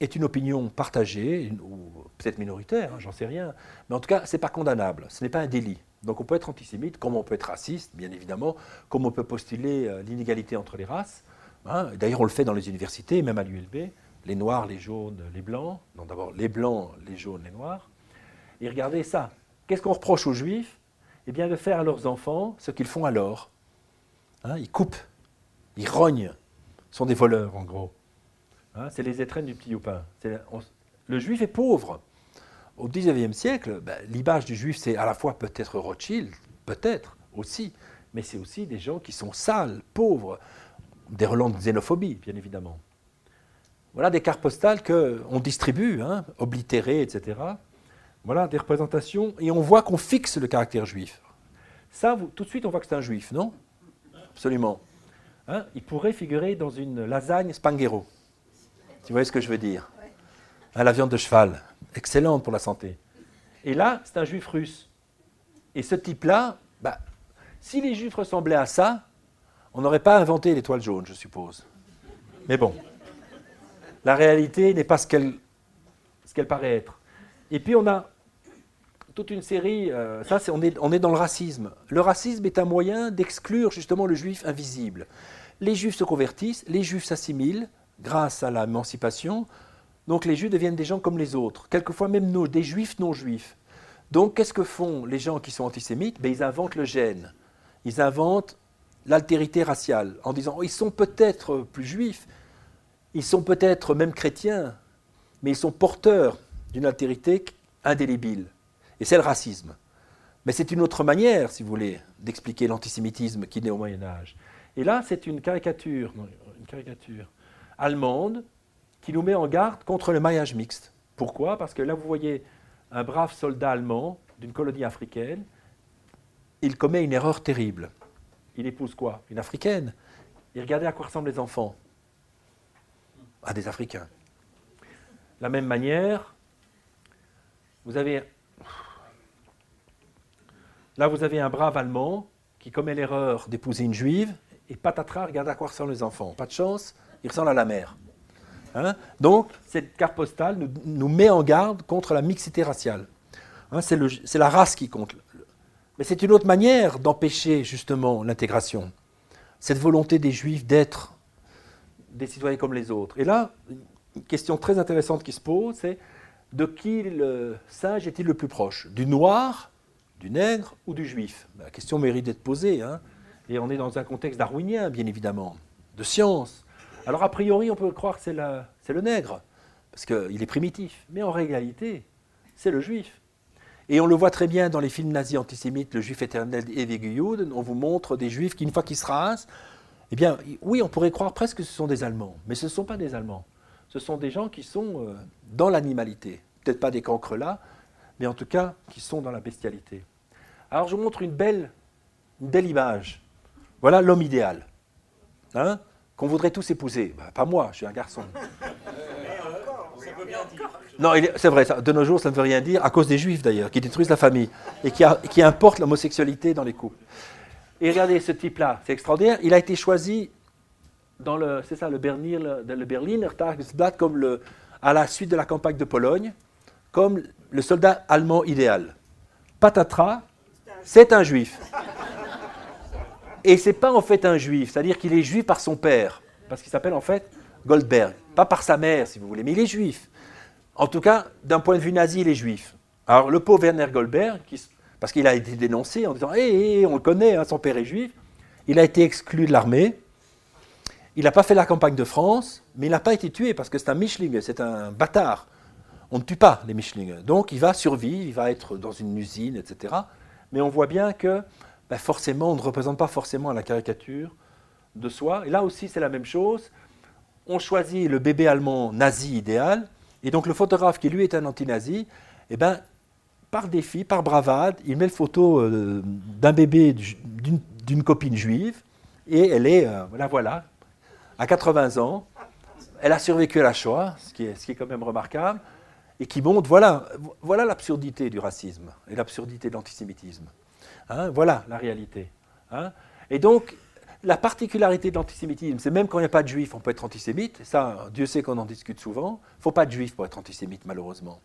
est une opinion partagée, ou peut-être minoritaire, hein, j'en sais rien, mais en tout cas, ce n'est pas condamnable, ce n'est pas un délit. Donc on peut être antisémite, comme on peut être raciste, bien évidemment, comme on peut postuler euh, l'inégalité entre les races. Hein, d'ailleurs, on le fait dans les universités, même à l'ULB, les noirs, les jaunes, les blancs. Non, d'abord les blancs, les jaunes, les noirs. Et regardez ça. Qu'est-ce qu'on reproche aux juifs? Eh bien, de faire à leurs enfants ce qu'ils font alors. Hein, ils coupent, ils rognent. Ce sont des voleurs, en gros. Hein, c'est les étrennes du petit youpin. Le juif est pauvre. Au XIXe siècle, ben, l'image du juif, c'est à la fois peut-être Rothschild, peut-être aussi, mais c'est aussi des gens qui sont sales, pauvres des relents de xénophobie, bien évidemment. Voilà des cartes postales qu'on distribue, hein, oblitérées, etc. Voilà des représentations, et on voit qu'on fixe le caractère juif. Ça, tout de suite, on voit que c'est un juif, non? Absolument. Hein, il pourrait figurer dans une lasagne spanghero. Tu vois ce que je veux dire? Hein, La viande de cheval, excellente pour la santé. Et là, c'est un juif russe. Et ce type-là, bah, si les juifs ressemblaient à ça, on n'aurait pas inventé l'étoile jaune, je suppose. Mais bon, la réalité n'est pas ce qu'elle paraît être. Et puis on a toute une série, euh, ça c'est, on, est, dans le racisme. Le racisme est un moyen d'exclure justement le juif invisible. Les juifs se convertissent, les juifs s'assimilent grâce à l'émancipation, donc les juifs deviennent des gens comme les autres, quelquefois même des juifs non juifs. Donc qu'est-ce que font les gens qui sont antisémites? Ben, Ils inventent le gène. Ils inventent l'altérité raciale en disant oh, ils sont peut-être plus juifs, ils sont peut-être même chrétiens, mais ils sont porteurs d'une altérité indélébile. Et c'est le racisme. Mais c'est une autre manière, si vous voulez, d'expliquer l'antisémitisme qui naît au Moyen Âge. Et là, c'est une caricature, une caricature allemande qui nous met en garde contre le mariage mixte. Pourquoi? Parce que là, vous voyez un brave soldat allemand d'une colonie africaine, il commet une erreur terrible. Il épouse quoi? Une africaine? Et regardez à quoi ressemblent les enfants? À des Africains. De la même manière, vous avez Là, vous avez un brave Allemand qui commet l'erreur d'épouser une juive, et patatras, regardez à quoi ressemblent les enfants. Pas de chance, il ressemble à la mère. Hein? Donc, cette carte postale nous, met en garde contre la mixité raciale. Hein, c'est la race qui compte. Mais c'est une autre manière d'empêcher justement l'intégration. Cette volonté des juifs d'être des citoyens comme les autres. Et là, une question très intéressante qui se pose, c'est de qui le singe est-il le plus proche? Du noir du nègre ou du juif? Ben, La question mérite d'être posée. Hein. Et on est dans un contexte darwinien, bien évidemment, de science. Alors, a priori, on peut croire que c'est le nègre, parce qu'il est primitif. Mais en réalité, c'est le juif. Et on le voit très bien dans les films nazis antisémites, Le Juif éternel et Juden, on vous montre des juifs qui, une fois qu'ils se rasent, eh bien, oui, on pourrait croire presque que ce sont des Allemands, mais ce ne sont pas des Allemands. Ce sont des gens qui sont euh, dans l'animalité. Peut-être pas des cancres là, mais en tout cas qui sont dans la bestialité. Alors je vous montre une belle, une belle image. Voilà l'homme idéal. Hein, qu'on voudrait tous épouser. Bah, pas moi, je suis un garçon. Non, c'est vrai, de nos jours, ça ne veut rien dire, à cause des juifs d'ailleurs, qui détruisent la famille et qui, qui importent l'homosexualité dans les couples. Et regardez ce type-là, c'est extraordinaire. Il a été choisi dans le, c'est ça, le Berliner, le Berliner Tagesblatt, comme le, à la suite de la campagne de Pologne, comme le soldat allemand idéal. Patatras, c'est un juif. Et c'est pas en fait un juif, c'est-à-dire qu'il est juif par son père, parce qu'il s'appelle en fait Goldberg, pas par sa mère si vous voulez, mais il est juif. En tout cas, d'un point de vue nazi, il est juif. Alors le pauvre Werner Goldberg, parce qu'il a été dénoncé en disant Hé, on le connaît, hein, son père est juif, il a été exclu de l'armée. Il n'a pas fait la campagne de France, mais il n'a pas été tué parce que c'est un Mischling, c'est un bâtard. On ne tue pas les Mischling. Donc il va survivre, il va être dans une usine, etc mais on voit bien que ben, forcément, on ne représente pas forcément la caricature de soi. Et là aussi, c'est la même chose. On choisit le bébé allemand nazi idéal, et donc le photographe qui lui est un anti-nazi, eh ben, par défi, par bravade, il met le photo euh, d'un bébé d'une copine juive, et elle est, euh, voilà, voilà, à 80 ans, elle a survécu à la Shoah, ce qui est, ce qui est quand même remarquable et qui montre, voilà, voilà l'absurdité du racisme et l'absurdité de l'antisémitisme. Hein, voilà la réalité. Hein. Et donc, la particularité de l'antisémitisme, c'est même quand il n'y a pas de juifs, on peut être antisémite. Ça, Dieu sait qu'on en discute souvent. Il ne faut pas de juifs pour être antisémite, malheureusement.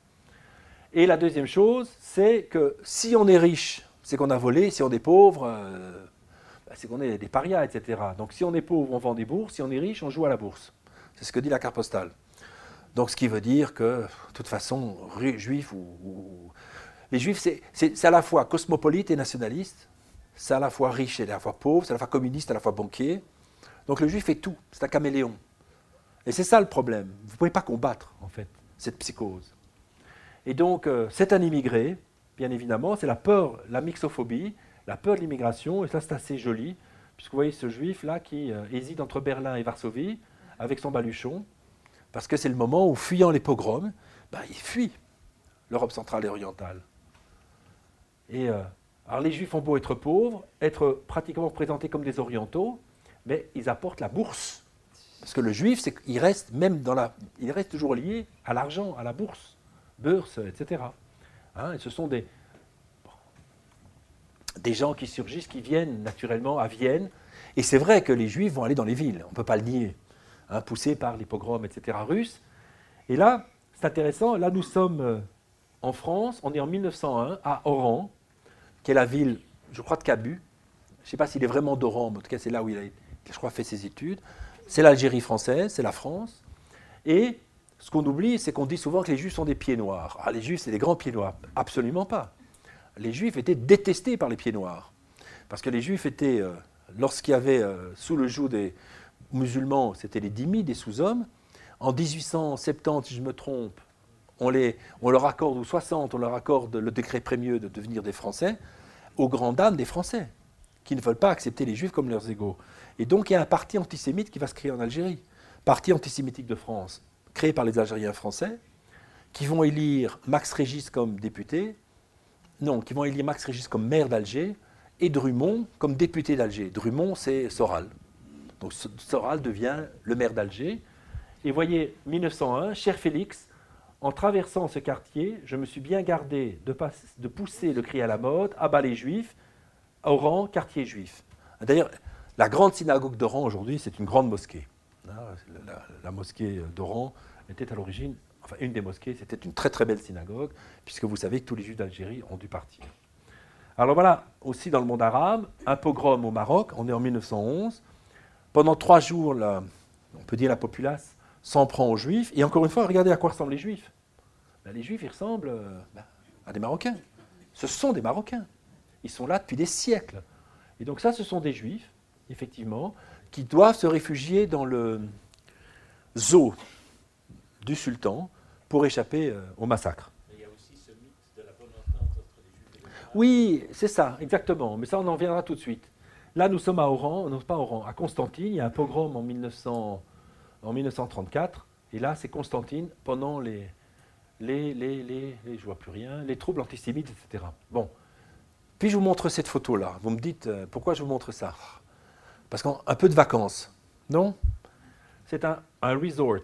Et la deuxième chose, c'est que si on est riche, c'est qu'on a volé. Si on est pauvre, euh, bah, c'est qu'on est des parias, etc. Donc si on est pauvre, on vend des bourses. Si on est riche, on joue à la bourse. C'est ce que dit la carte postale. Donc ce qui veut dire que, de toute façon, juifs ou, les juifs, c'est à la fois cosmopolite et nationaliste, c'est à la fois riche et à la fois pauvre, c'est à la fois communiste à la fois banquier. Donc le juif est tout, c'est un caméléon. Et c'est ça le problème. Vous ne pouvez pas combattre, en fait, cette psychose. Et donc, euh, c'est un immigré, bien évidemment, c'est la peur, la mixophobie, la peur de l'immigration, et ça c'est assez joli, puisque vous voyez ce juif-là qui euh, hésite entre Berlin et Varsovie, avec son baluchon, parce que c'est le moment où, fuyant les pogroms, ben, il fuit l'Europe centrale et orientale. Et euh, alors les Juifs ont beau être pauvres, être pratiquement présentés comme des orientaux, mais ils apportent la bourse. Parce que le Juif, c'est qu'il reste même dans la, il reste toujours lié à l'argent, à la bourse, bourse, etc. Hein, et ce sont des, gens qui surgissent, qui viennent naturellement à Vienne. Et c'est vrai que les Juifs vont aller dans les villes, on ne peut pas le nier. Hein, poussé par les etc., russes. Et là, c'est intéressant, là nous sommes euh, en France, on est en 1901 à Oran, qui est la ville, je crois, de Cabu. Je ne sais pas s'il est vraiment d'Oran, mais en tout cas c'est là où il a, je crois, fait ses études. C'est l'Algérie française, c'est la France. Et ce qu'on oublie, c'est qu'on dit souvent que les Juifs sont des pieds noirs. Ah, les Juifs, c'est des grands pieds noirs. Absolument pas. Les Juifs étaient détestés par les pieds noirs. Parce que les Juifs étaient euh, lorsqu'il y avait euh, sous le joug des musulmans, c'était les dhimmis, des sous-hommes. En 1870, si je me trompe, on, les, on leur accorde, ou 60, on leur accorde le décret prémieux de devenir des Français, aux grandes dames des Français, qui ne veulent pas accepter les Juifs comme leurs égaux. Et donc il y a un parti antisémite qui va se créer en Algérie. Parti antisémitique de France, créé par les Algériens français, qui vont élire Max Régis comme député, non, qui vont élire Max Régis comme maire d'Alger, et Drummond comme député d'Alger. Drummond, c'est Soral. Donc Soral devient le maire d'Alger. Et voyez, 1901, cher Félix, en traversant ce quartier, je me suis bien gardé de, pousser le cri à la mode, à bas les juifs, Oran, quartier juif. D'ailleurs, la grande synagogue d'Oran aujourd'hui, c'est une grande mosquée. Hein, la, mosquée d'Oran était à l'origine, enfin une des mosquées, c'était une très très belle synagogue, puisque vous savez que tous les juifs d'Algérie ont dû partir. Alors voilà, aussi dans le monde arabe, un pogrom au Maroc, on est en 1911. Pendant trois jours, on peut dire la populace s'en prend aux juifs. Et encore une fois, regardez à quoi ressemblent les juifs. Ben, les juifs, ils ressemblent euh, ben, à des Marocains. Ce sont des Marocains. Ils sont là depuis des siècles. Et donc ça, ce sont des juifs, effectivement, qui doivent se réfugier dans le zoo du sultan pour échapper euh, au massacre. il y a aussi ce mythe de la bonne entente entre les juifs et les Oui, c'est ça, exactement. Mais ça, on en viendra tout de suite. Là, nous sommes à Oran, non pas à Oran, à Constantine. Il y a un pogrom en, 1900, en 1934. Et là, c'est Constantine pendant les, les, les, les, je vois plus rien, les troubles antisémites, etc. Bon. Puis je vous montre cette photo-là. Vous me dites, euh, pourquoi je vous montre ça? Parce qu'un peu de vacances. Non? C'est un, resort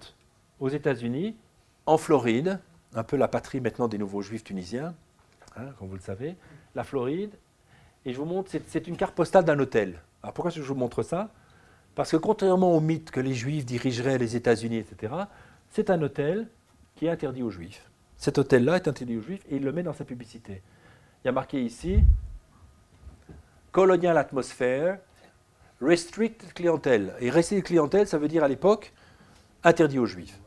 aux États-Unis, en Floride, un peu la patrie maintenant des nouveaux juifs tunisiens, hein, comme vous le savez, la Floride. Et je vous montre, c'est une carte postale d'un hôtel. Alors pourquoi je vous montre ça? Parce que contrairement au mythe que les juifs dirigeraient les États-Unis, etc., c'est un hôtel qui est interdit aux juifs. Cet hôtel-là est interdit aux juifs et il le met dans sa publicité. Il y a marqué ici Colonial Atmosphere, restricted clientèle. Et restricted clientèle, ça veut dire à l'époque interdit aux juifs.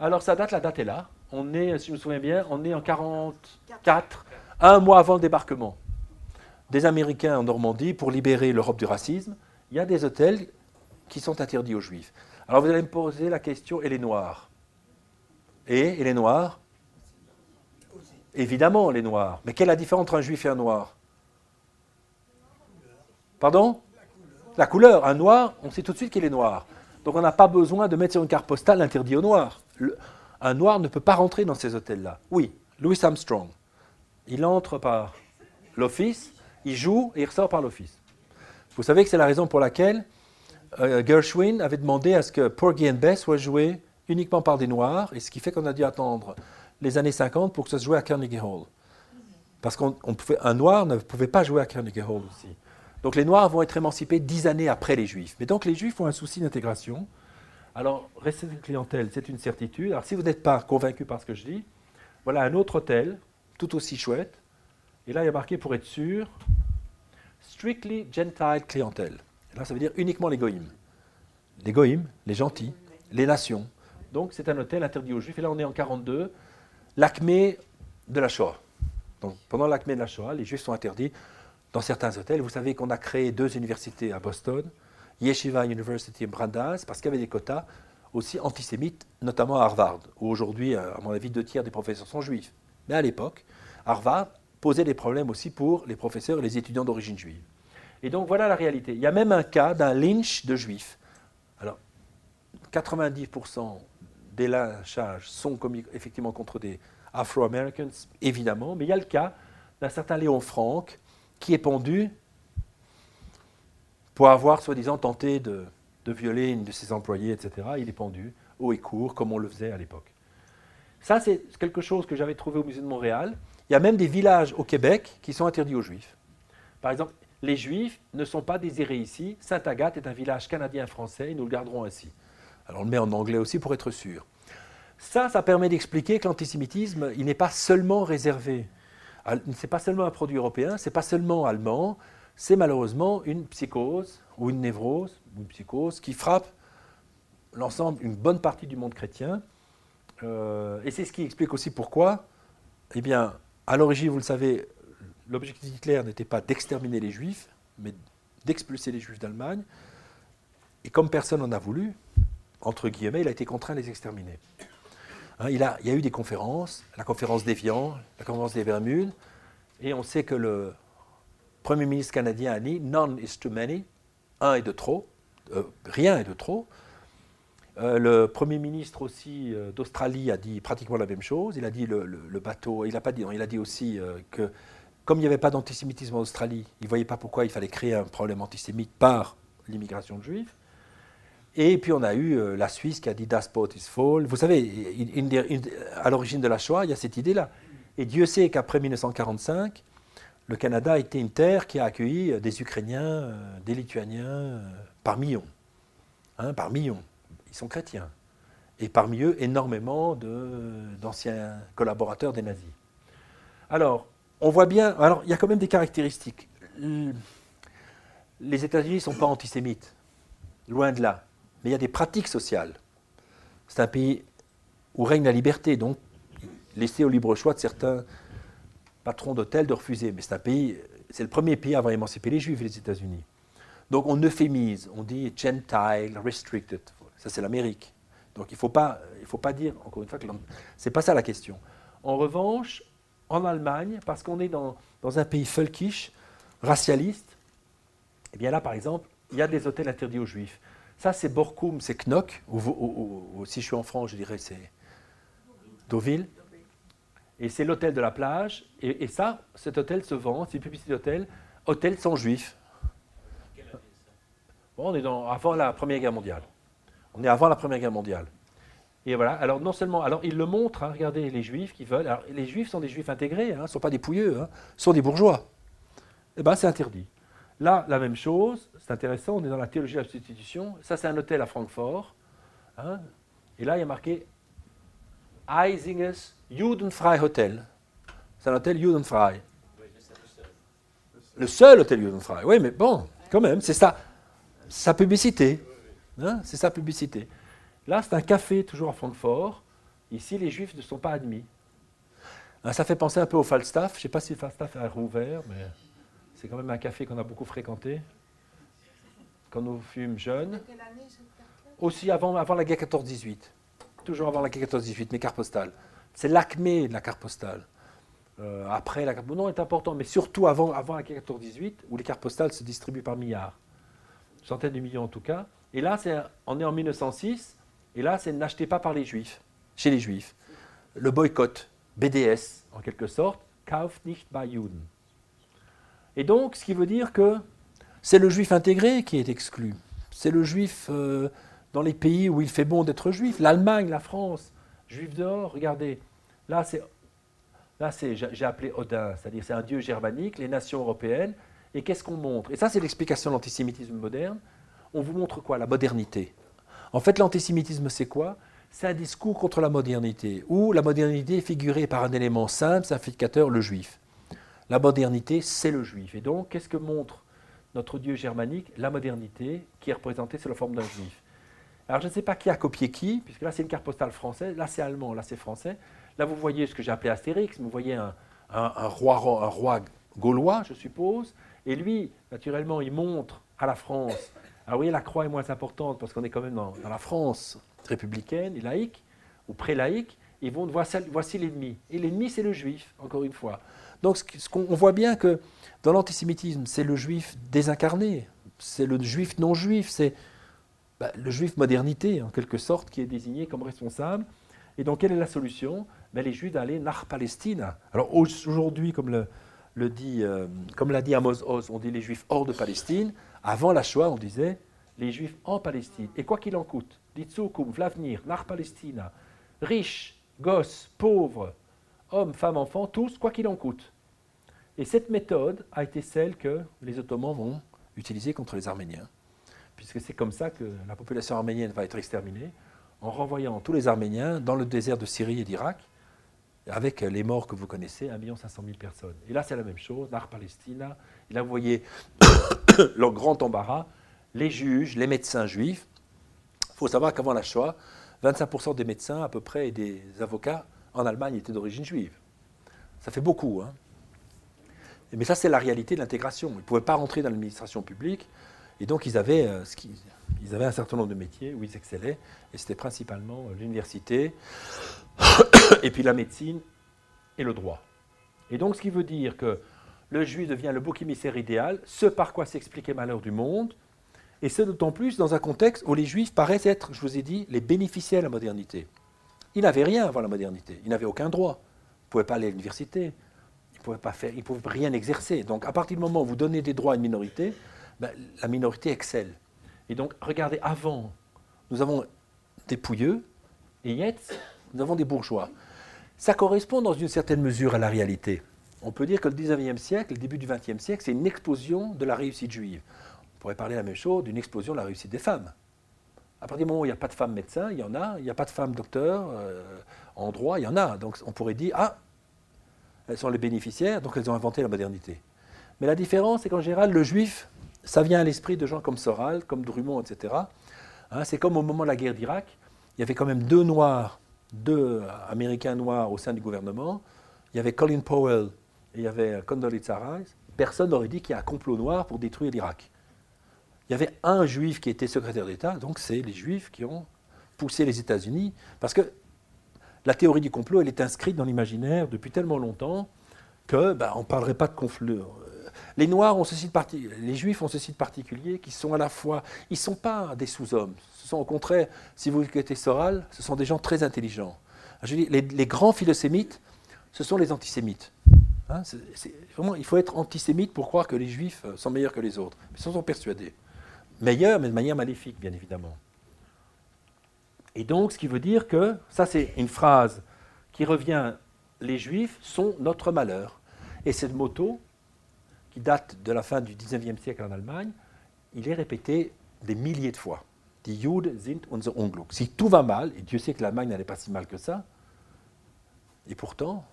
Alors ça date, la date est là. On est, si je me souviens bien, on est en 44, un mois avant le débarquement des Américains en Normandie pour libérer l'Europe du racisme. Il y a des hôtels qui sont interdits aux juifs. Alors vous allez me poser la question, et les noirs? Et, les noirs? Évidemment, les noirs. Mais quelle est la différence entre un juif et un noir? Pardon? La couleur. Un noir, on sait tout de suite qu'il est noir. Donc on n'a pas besoin de mettre sur une carte postale l'interdit au noir. un noir ne peut pas rentrer dans ces hôtels-là. Oui, Louis Armstrong. Il entre par l'office, il joue et il ressort par l'office. Vous savez que c'est la raison pour laquelle euh, Gershwin avait demandé à ce que Porgy and Bess soit joué uniquement par des noirs, et ce qui fait qu'on a dû attendre les années 50 pour que ça se joue à Carnegie Hall. Parce qu'un noir ne pouvait pas jouer à Carnegie Hall aussi. Donc les Noirs vont être émancipés dix années après les Juifs. Mais donc les Juifs ont un souci d'intégration. Alors, rester une clientèle, c'est une certitude. Alors si vous n'êtes pas convaincu par ce que je dis, voilà un autre hôtel, tout aussi chouette. Et là, il y a marqué pour être sûr, strictly gentile clientèle. Là, ça veut dire uniquement les goïms. Les goïms, les gentils, les nations. Donc c'est un hôtel interdit aux Juifs. Et là, on est en 42, l'acmé de la Shoah. Donc pendant l'acmé de la Shoah, les Juifs sont interdits dans certains hôtels. Vous savez qu'on a créé deux universités à Boston, Yeshiva University et Brandeis, parce qu'il y avait des quotas aussi antisémites, notamment à Harvard, où aujourd'hui, à mon avis, deux tiers des professeurs sont juifs. Mais à l'époque, Harvard posait des problèmes aussi pour les professeurs et les étudiants d'origine juive. Et donc voilà la réalité. Il y a même un cas d'un lynch de juifs. Alors, 90% des lynchages sont commis effectivement contre des Afro-Americans, évidemment, mais il y a le cas d'un certain Léon Franck, qui est pendu pour avoir soi-disant tenté de, violer une de ses employées, etc. Il est pendu haut et court, comme on le faisait à l'époque. Ça, c'est quelque chose que j'avais trouvé au musée de Montréal. Il y a même des villages au Québec qui sont interdits aux Juifs. Par exemple, les Juifs ne sont pas désirés ici. Sainte-Agathe est un village canadien-français et nous le garderons ainsi. Alors on le met en anglais aussi pour être sûr. Ça, ça permet d'expliquer que l'antisémitisme, il n'est pas seulement réservé c'est pas seulement un produit européen, c'est pas seulement allemand, c'est malheureusement une psychose ou une névrose, une psychose qui frappe l'ensemble, une bonne partie du monde chrétien. Euh, et c'est ce qui explique aussi pourquoi, eh bien, à l'origine, vous le savez, l'objectif d'Hitler n'était pas d'exterminer les juifs, mais d'expulser les juifs d'Allemagne. Et comme personne n'en a voulu, entre guillemets, il a été contraint de les exterminer. Hein, il, a, il, y a eu des conférences, la conférence d'Evian, la conférence des Bermudes, et on sait que le Premier ministre canadien a dit None is too many, un est de trop, euh, rien est de trop. Euh, le Premier ministre aussi euh, d'Australie a dit pratiquement la même chose. Il a dit le, bateau, il a pas dit, il a dit aussi que comme il n'y avait pas d'antisémitisme en Australie, il ne voyait pas pourquoi il fallait créer un problème antisémite par l'immigration de juifs. Et puis on a eu euh, la Suisse qui a dit Das Boot is full. Vous savez, à l'origine de la Shoah, il y a cette idée-là. Et Dieu sait qu'après 1945, le Canada a été une terre qui a accueilli euh, des Ukrainiens, euh, des Lituaniens par millions. Hein, par millions. Ils sont chrétiens. Et parmi eux, énormément d'anciens collaborateurs des nazis. Alors, on voit bien. Alors, il y a quand même des caractéristiques. Les États-Unis ne sont pas antisémites. Loin de là mais il y a des pratiques sociales. C'est un pays où règne la liberté, donc laisser au libre choix de certains patrons d'hôtels de refuser. Mais c'est un pays, c'est le premier pays à avoir émancipé les Juifs, les États-Unis. Donc on euphémise, on dit gentile, restricted. Ça c'est l'Amérique. Donc il ne faut, pas, dire, encore une fois, que ce n'est pas ça la question. En revanche, en Allemagne, parce qu'on est dans, un pays folkish, racialiste, eh bien là, par exemple, il y a des hôtels interdits aux juifs. Ça, c'est Borkum, c'est Knock, ou, si je suis en France, je dirais c'est Deauville. Et c'est l'hôtel de la plage. Et, ça, cet hôtel se vend, c'est une publicité d'hôtel, hôtel sans juifs. Bon, on est dans, avant la Première Guerre mondiale. On est avant la Première Guerre mondiale. Et voilà, alors non seulement, alors il le montre, hein, regardez les juifs qui veulent, alors les juifs sont des juifs intégrés, hein, ne sont pas des pouilleux, hein, sont des bourgeois. Eh bien c'est interdit. Là, la même chose, c'est intéressant, on est dans la théologie de la substitution. Ça, c'est un hôtel à Francfort. Hein. et là, il y a marqué Eisinges Judenfrei Hotel. C'est un hôtel Judenfrei. Le seul hôtel Judenfrei. Oui, mais bon, quand même, c'est ça. Sa publicité. Hein, c'est sa publicité. Là, c'est un café, toujours à Francfort. Ici, les juifs ne sont pas admis. Hein, ça fait penser un peu au Falstaff. Je ne sais pas si le Falstaff est rouvert, mais. C'est quand même un café qu'on a beaucoup fréquenté quand nous fûmes jeunes. Aussi avant, avant la guerre 14-18. Toujours avant la guerre 14-18, mes cartes postales. C'est l'acmé de la carte postale. Euh, après, la carte non est important, mais surtout avant, avant la guerre 14-18, où les cartes postales se distribuent par milliards. Centaines de millions en tout cas. Et là, on est en 1906, et là, c'est n'achetez pas par les juifs, chez les juifs. Le boycott, BDS, en quelque sorte, Kauf nicht bei Juden. Et donc, ce qui veut dire que c'est le juif intégré qui est exclu. C'est le juif euh, dans les pays où il fait bon d'être juif. L'Allemagne, la France, juif dehors, regardez. Là, c'est, là j'ai appelé Odin, c'est-à-dire c'est un dieu germanique, les nations européennes. Et qu'est-ce qu'on montre? Et ça, c'est l'explication de l'antisémitisme moderne. On vous montre quoi? La modernité. En fait, l'antisémitisme, c'est quoi? C'est un discours contre la modernité, où la modernité est figurée par un élément simple, simplificateur, le juif. La modernité, c'est le juif. Et donc, qu'est-ce que montre notre Dieu germanique? La modernité, qui est représentée sous la forme d'un juif. Alors, je ne sais pas qui a copié qui, puisque là, c'est une carte postale française, là, c'est allemand, là, c'est français. Là, vous voyez ce que j'ai appelé Astérix, vous voyez un, roi, un roi gaulois, je suppose, et lui, naturellement, il montre à la France. Alors, vous voyez, la croix est moins importante, parce qu'on est quand même dans, la France républicaine et laïque, ou pré-laïque, et vont, voici, l'ennemi. Et l'ennemi, c'est le juif, encore une fois. Donc ce qu'on voit bien que dans l'antisémitisme, c'est le juif désincarné, c'est le juif non juif, c'est bah, le juif modernité en quelque sorte qui est désigné comme responsable. Et donc quelle est la solution? Ben, Les juifs d'aller nach Palestine. Alors aujourd'hui, comme le, dit, euh, comme l'a dit Amos Oz, on dit les juifs hors de Palestine. Avant la Shoah, on disait les juifs en Palestine. Et quoi qu'il en coûte, ditzukum, l'avenir, nach Palestina, riches, gosses, pauvres, hommes, femmes, enfants, tous, quoi qu'il en coûte. Et cette méthode a été celle que les Ottomans vont utiliser contre les Arméniens, puisque c'est comme ça que la population arménienne va être exterminée, en renvoyant tous les Arméniens dans le désert de Syrie et d'Irak, avec les morts que vous connaissez, 1 500 000 personnes. Et là, c'est la même chose, Nar Palestina. Là, vous voyez leur grand embarras, les juges, les médecins juifs. Il faut savoir qu'avant la Shoah, 25% des médecins à peu près et des avocats en Allemagne étaient d'origine juive. Ça fait beaucoup. Hein. Mais ça, c'est la réalité de l'intégration. Ils ne pouvaient pas rentrer dans l'administration publique. Et donc, ils avaient, euh, ce qui- ils avaient un certain nombre de métiers où ils excellaient. Et c'était principalement l'université, et puis la médecine et le droit. Et donc, ce qui veut dire que le juif devient le bouc émissaire idéal, ce par quoi s'explique les malheurs du monde, et ce d'autant plus dans un contexte où les juifs paraissent être, je vous ai dit, les bénéficiaires de la modernité. Ils n'avaient rien avant la modernité, ils n'avaient aucun droit, ils ne pouvaient pas aller à l'université, ils ne pouvaient pouvaient rien exercer. Donc à partir du moment où vous donnez des droits à une minorité, ben, la minorité excelle. Et donc regardez, avant, nous avons des pouilleux, et Yetz, nous avons des bourgeois. Ça correspond dans une certaine mesure à la réalité. On peut dire que le 19e siècle, le début du 20e siècle, c'est une explosion de la réussite juive. On pourrait parler la même chose d'une explosion de la réussite des femmes. À partir du moment où il n'y a pas de femmes médecins, il y en a. Il n'y a pas de femmes docteurs euh, en droit, il y en a. Donc on pourrait dire, ah, elles sont les bénéficiaires, donc elles ont inventé la modernité. Mais la différence, c'est qu'en général, le juif, ça vient à l'esprit de gens comme Soral, comme Drummond, etc. Hein, c'est comme au moment de la guerre d'Irak, il y avait quand même deux noirs, deux américains noirs au sein du gouvernement. Il y avait Colin Powell et il y avait Condoleezza Rice. Personne n'aurait dit qu'il y a un complot noir pour détruire l'Irak. Il y avait un juif qui était secrétaire d'État, donc c'est les juifs qui ont poussé les États-Unis, parce que la théorie du complot, elle est inscrite dans l'imaginaire depuis tellement longtemps que ben, ne parlerait pas de conflit. Les Noirs ont ceci de parti- les Juifs ont ceci de particulier, qui sont à la fois, ils ne sont pas des sous-hommes. Ce sont au contraire, si vous écoutez Soral, ce sont des gens très intelligents. Je dis, les, grands philosémites, ce sont les antisémites. Hein, il faut être antisémite pour croire que les Juifs sont meilleurs que les autres. Ils s'en sont persuadés. Meilleurs, mais de manière maléfique, bien évidemment. Et donc, ce qui veut dire que, ça c'est une phrase qui revient, les Juifs sont notre malheur. Et cette moto, qui date de la fin du 19e siècle en Allemagne, il est répété des milliers de fois. Si tout va mal, et Dieu sait que l'Allemagne n'allait pas si mal que ça, et pourtant,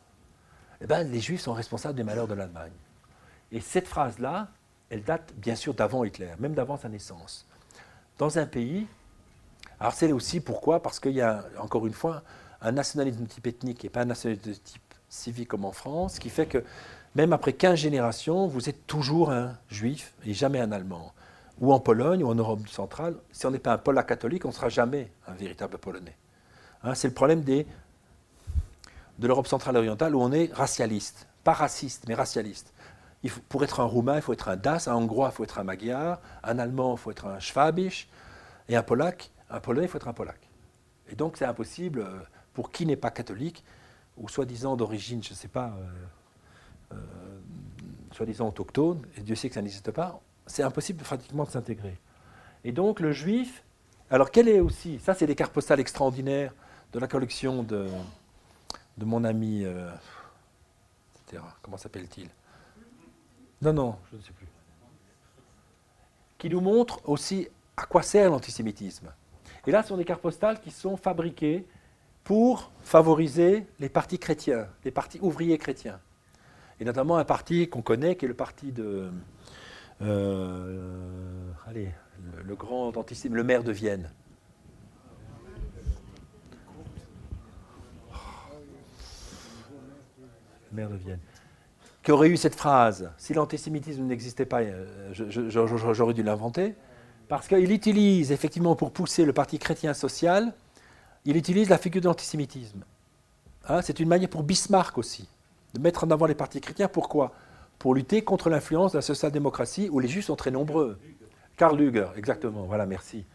eh ben, les Juifs sont responsables des malheurs de l'Allemagne. Et cette phrase-là, elle date bien sûr d'avant Hitler, même d'avant sa naissance. Dans un pays, alors c'est aussi pourquoi Parce qu'il y a, encore une fois, un nationalisme de type ethnique et pas un nationalisme de type civique comme en France, qui fait que même après 15 générations, vous êtes toujours un juif et jamais un allemand. Ou en Pologne ou en Europe centrale, si on n'est pas un polac catholique, on ne sera jamais un véritable polonais. Hein, c'est le problème de l'Europe centrale orientale où on est racialiste. Pas raciste, mais racialiste. Pour être un roumain, il faut être un das, un hongrois, il faut être un magyar, un allemand, il faut être un schwabisch, et un polac, un polonais, il faut être un polac. Et donc c'est impossible euh, pour qui n'est pas catholique, ou soi-disant d'origine, je ne sais pas, euh, soi-disant autochtone, et Dieu sait que ça n'existe pas, c'est impossible pratiquement de s'intégrer. Et donc le juif, alors quel est aussi, ça c'est des cartes postales extraordinaires de la collection de, de mon ami, euh, etc. Comment s'appelle-t-il? Non, non, je ne sais plus. Qui nous montre aussi à quoi sert l'antisémitisme. Et là, ce sont des cartes postales qui sont fabriquées pour favoriser les partis chrétiens, les partis ouvriers chrétiens. Et notamment un parti qu'on connaît, qui est le parti de. euh, allez, le, grand antisémite, le maire de Vienne. Le maire de Vienne. Qui aurait eu cette phrase Si l'antisémitisme n'existait pas, euh, j'aurais dû l'inventer. Parce qu'il utilise, effectivement, pour pousser le parti chrétien social, il utilise la figure de l'antisémitisme. Hein, c'est une manière pour Bismarck aussi, de mettre en avant les partis chrétiens. Pourquoi? Pour lutter contre l'influence de la social-démocratie où les juifs sont très nombreux. Karl Luger, exactement, voilà, merci.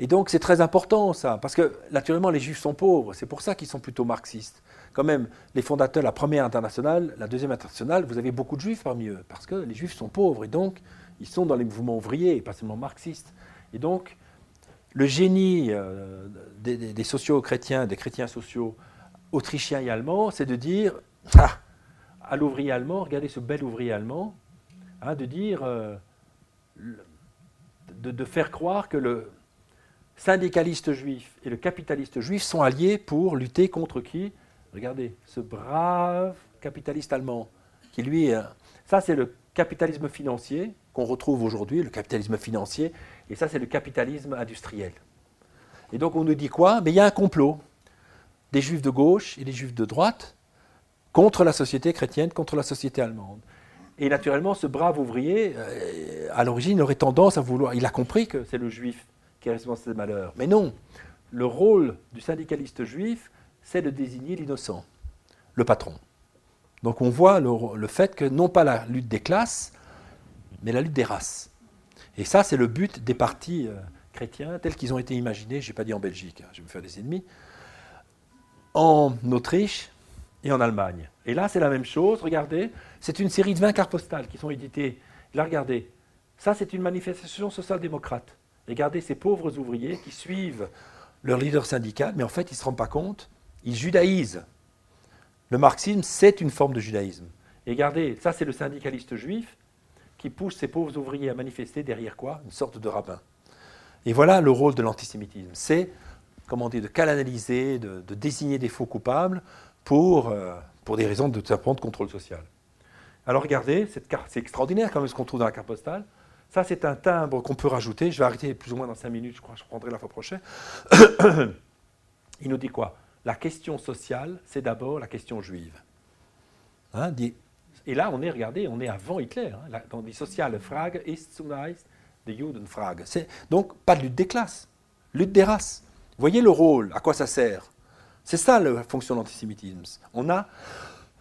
Et donc c'est très important ça, parce que naturellement les juifs sont pauvres, c'est pour ça qu'ils sont plutôt marxistes. Quand même, les fondateurs la première internationale, la deuxième internationale, vous avez beaucoup de juifs parmi eux, parce que les juifs sont pauvres, et donc ils sont dans les mouvements ouvriers, et pas seulement marxistes. Et donc, le génie euh, des, des- des sociaux chrétiens, des chrétiens sociaux autrichiens et allemands, c'est de dire à l'ouvrier allemand, regardez ce bel ouvrier allemand, hein, de dire, euh, de, faire croire que le syndicaliste juif et le capitaliste juif sont alliés pour lutter contre qui? Regardez, ce brave capitaliste allemand, qui lui, un- ça c'est le capitalisme financier qu'on retrouve aujourd'hui, le capitalisme financier, et ça c'est le capitalisme industriel. Et donc on nous dit quoi? Mais il y a un complot des juifs de gauche et des juifs de droite contre la société chrétienne, contre la société allemande. Et naturellement, ce brave ouvrier, euh, à l'origine, aurait tendance à vouloir. Il a compris que c'est le juif qui est responsable de ces malheurs. Mais non, le rôle du syndicaliste juif, c'est de désigner l'innocent, le patron. Donc on voit le, fait que non pas la lutte des classes, mais la lutte des races. Et ça, c'est le but des partis euh, chrétiens tels qu'ils ont été imaginés, je n'ai pas dit en Belgique, hein, je vais me faire des ennemis, en Autriche et en Allemagne. Et là, c'est la même chose, regardez, c'est une série de 20 cartes postales qui sont éditées. Là, regardez, ça, c'est une manifestation social-démocrate. Regardez ces pauvres ouvriers qui suivent leur leader syndical, mais en fait, ils ne se rendent pas compte, ils judaïsent. Le marxisme, c'est une forme de judaïsme. Et regardez, ça, c'est le syndicaliste juif qui pousse ces pauvres ouvriers à manifester derrière quoi? Une sorte de rabbin. Et voilà le rôle de l'antisémitisme. C'est, comment dire, de canaliser, de, désigner des faux coupables pour, euh, pour des raisons de, de contrôle social. Alors regardez, cette carte, c'est extraordinaire quand même ce qu'on trouve dans la carte postale. Ça, c'est un timbre qu'on peut rajouter. Je vais arrêter plus ou moins dans 5 minutes, je crois, je reprendrai la fois prochaine. Il nous dit quoi? La question sociale, c'est d'abord la question juive. Hein, et là, on est, regardez, on est avant Hitler. Hein, dans dit Frage ist die Judenfrage. Donc, pas de lutte des classes, lutte des races. Voyez le rôle, à quoi ça sert? C'est ça la fonction de l'antisémitisme. On a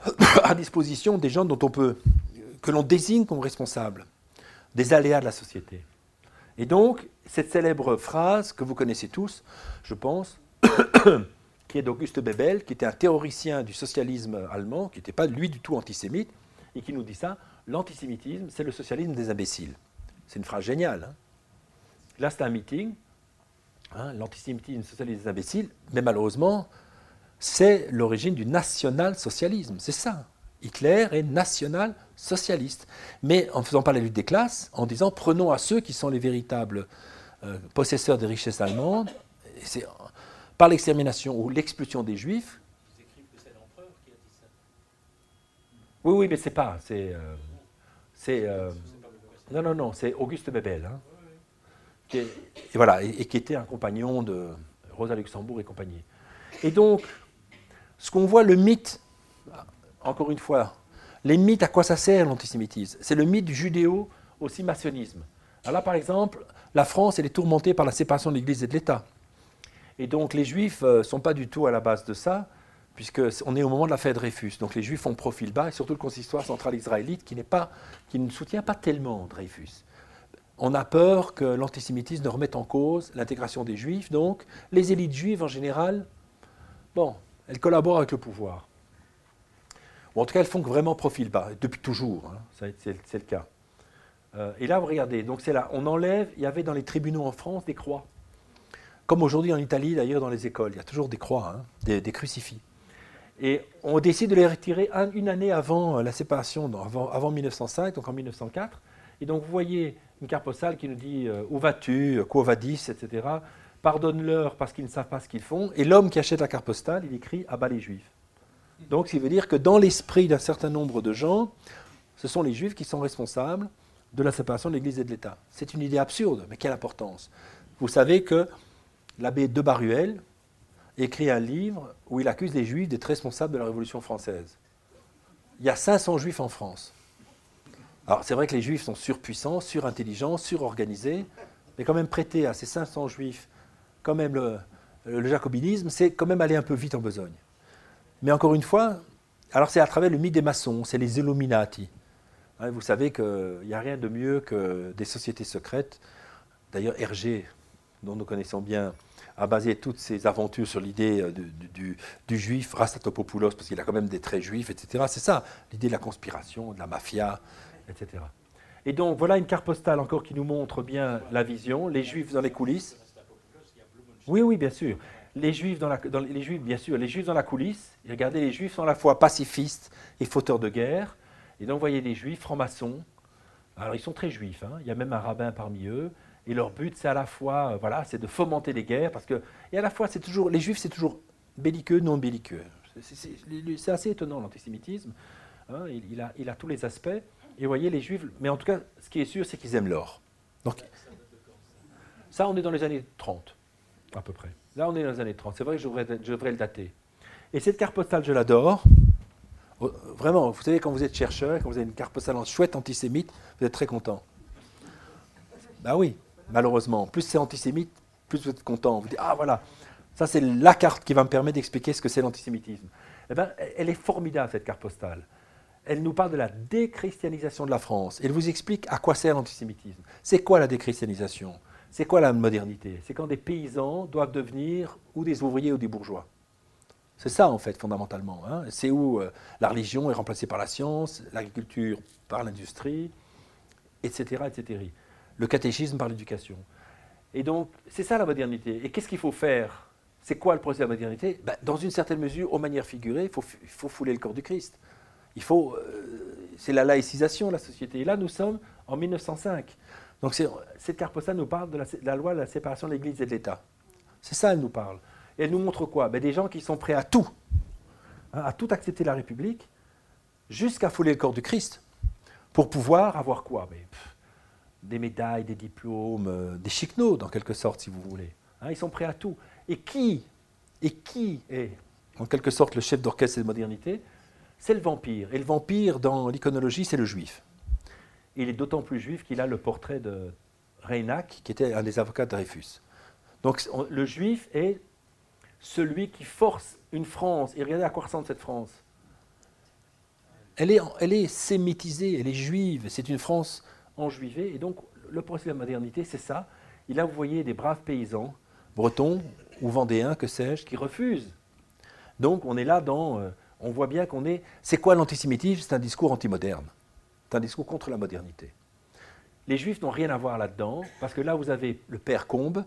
à disposition des gens dont on peut, que l'on désigne comme responsables des aléas de la société. Et donc, cette célèbre phrase que vous connaissez tous, je pense, qui est d'Auguste Bebel, qui était un théoricien du socialisme allemand, qui n'était pas lui du tout antisémite, et qui nous dit ça, l'antisémitisme, c'est le socialisme des imbéciles. C'est une phrase géniale. Hein. Là, c'est un meeting, hein, l'antisémitisme, le socialisme des imbéciles, mais malheureusement, c'est l'origine du national-socialisme. C'est ça. Hitler est national-socialiste. Mais en ne faisant pas la lutte des classes, en disant prenons à ceux qui sont les véritables euh, possesseurs des richesses allemandes, c'est par l'extermination ou l'expulsion des juifs. Ils écrivent que c'est l'empereur qui a dit ça. Oui, oui, mais c'est pas. C'est. Euh, c'est euh, non, non, non, c'est Auguste Bebel. Hein, qui et, voilà, et, qui était un compagnon de Rosa Luxembourg et compagnie. Et donc, ce qu'on voit, le mythe, encore une fois, les mythes, à quoi ça sert l'antisémitisme? C'est le mythe du judéo aussi maçonnisme. Alors là, par exemple, la France, elle est tourmentée par la séparation de l'Église et de l'État. Et donc les Juifs ne euh, sont pas du tout à la base de ça, puisqu'on est au moment de la fête Dreyfus. Donc les Juifs ont profil bas, et surtout le consistoire central israélite qui, qui ne soutient pas tellement Dreyfus. On a peur que l'antisémitisme ne remette en cause l'intégration des Juifs, donc les élites juives en général, bon, elles collaborent avec le pouvoir. Ou en tout cas, elles font vraiment profil bas, depuis toujours, hein, c'est le cas. Euh, et là, vous regardez, donc c'est là, on enlève, il y avait dans les tribunaux en France des croix. Comme aujourd'hui en Italie, d'ailleurs, dans les écoles, il y a toujours des croix, hein, des, crucifix. Et on décide de les retirer une année avant euh, la séparation, avant, avant, 1905, donc en 1904. Et donc vous voyez une carte postale qui nous dit euh, Où vas-tu? Quo vadis etc pardonne-leur parce qu'ils ne savent pas ce qu'ils font. Et l'homme qui achète la carte postale, il écrit à bas les juifs. Donc, ça veut dire que dans l'esprit d'un certain nombre de gens, ce sont les juifs qui sont responsables de la séparation de l'Église et de l'État. C'est une idée absurde, mais quelle importance Vous savez que l'abbé de Baruel écrit un livre où il accuse les juifs d'être responsables de la Révolution française. Il y a 500 juifs en France. Alors c'est vrai que les juifs sont surpuissants, surintelligents, surorganisés, mais quand même prêter à ces 500 juifs quand même le, jacobinisme, c'est quand même aller un peu vite en besogne. Mais encore une fois, alors c'est à travers le mythe des maçons, c'est les Illuminati. Vous savez qu'il n'y a rien de mieux que des sociétés secrètes. D'ailleurs, Hergé, dont nous connaissons bien, a basé toutes ses aventures sur l'idée euh, du, du, juif Rastatopoulos, parce qu'il a quand même des traits juifs, etc. C'est ça, l'idée de la conspiration, de la mafia, etc. Et donc, voilà une carte postale encore qui nous montre bien la vision, les juifs dans les coulisses. Oui, oui, bien sûr. Les juifs, dans la, bien sûr, les juifs dans la coulisse, regardez, les juifs sont à la fois pacifistes et fauteurs de guerre. Et donc, vous voyez les juifs francs-maçons. Alors, ils sont très juifs, hein. il y a même un rabbin parmi eux. Et leur but, c'est à la fois, euh, voilà, c'est de fomenter les guerres, parce que, et à la fois, c'est toujours, les juifs, c'est toujours belliqueux, non belliqueux. C'est assez étonnant, l'antisémitisme. Hein. il, a, il a tous les aspects. Et vous voyez, les juifs, mais en tout cas, ce qui est sûr, c'est qu'ils aiment l'or. Ça, on est dans les années 30 à peu près. Là, on est dans les années 30. C'est vrai que je devrais, le dater. Et cette carte postale, je l'adore. Oh, Vraiment, vous savez, quand vous êtes chercheur, quand vous avez une carte postale en chouette antisémite, vous êtes très content. Bah oui, malheureusement. Plus c'est antisémite, plus vous êtes content. Vous dites, ah voilà, ça c'est la carte qui va me permettre d'expliquer ce que c'est l'antisémitisme. Eh ben, elle est formidable, cette carte postale. Elle nous parle de la déchristianisation de la France. Elle vous explique à quoi sert l'antisémitisme. C'est quoi la déchristianisation? C'est quoi la modernité? C'est quand des paysans doivent devenir ou des ouvriers ou des bourgeois. C'est ça, en fait, fondamentalement. hein. C'est où euh, la religion est remplacée par la science, l'agriculture par l'industrie, etc., etc. Le catéchisme par l'éducation. Et donc, c'est ça la modernité. Et qu'est-ce qu'il faut faire? C'est quoi le processus de la modernité? Ben, Dans une certaine mesure, aux manières figurées, il faut, il faut fouler le corps du Christ. Il faut, euh, c'est la laïcisation de la société. Et là, nous sommes en 1905. Donc, cette carte nous parle de la, loi de la séparation de l'Église et de l'État. C'est ça, elle nous parle. Et elle nous montre quoi? Ben, Des gens qui sont prêts à tout, hein, à tout accepter la République, jusqu'à fouler le corps du Christ, pour pouvoir avoir quoi? Ben, Des médailles, des diplômes, euh, des chiquenots, dans quelque sorte, si vous voulez. Hein, ils sont prêts à tout. Et qui Et qui est, en quelque sorte, le chef d'orchestre de modernité? C'est le vampire. Et le vampire, dans l'iconologie, c'est le juif. Il est d'autant plus juif qu'il a le portrait de Reinach, qui était un des avocats de Dreyfus. Donc on- le juif est celui qui force une France. Et regardez à quoi ressemble cette France. Elle est, elle est sémitisée, elle est juive. C'est une France enjuivée. Et donc le processus de la modernité, c'est ça. Et là, vous voyez des braves paysans, bretons ou vendéens, que sais-je, qui refusent. Donc on est là dans... euh, on voit bien qu'on est... C'est quoi l'antisémitisme? C'est un discours antimoderne. C'est un discours contre la modernité. Les juifs n'ont rien à voir là-dedans, parce que là, vous avez le père Combe,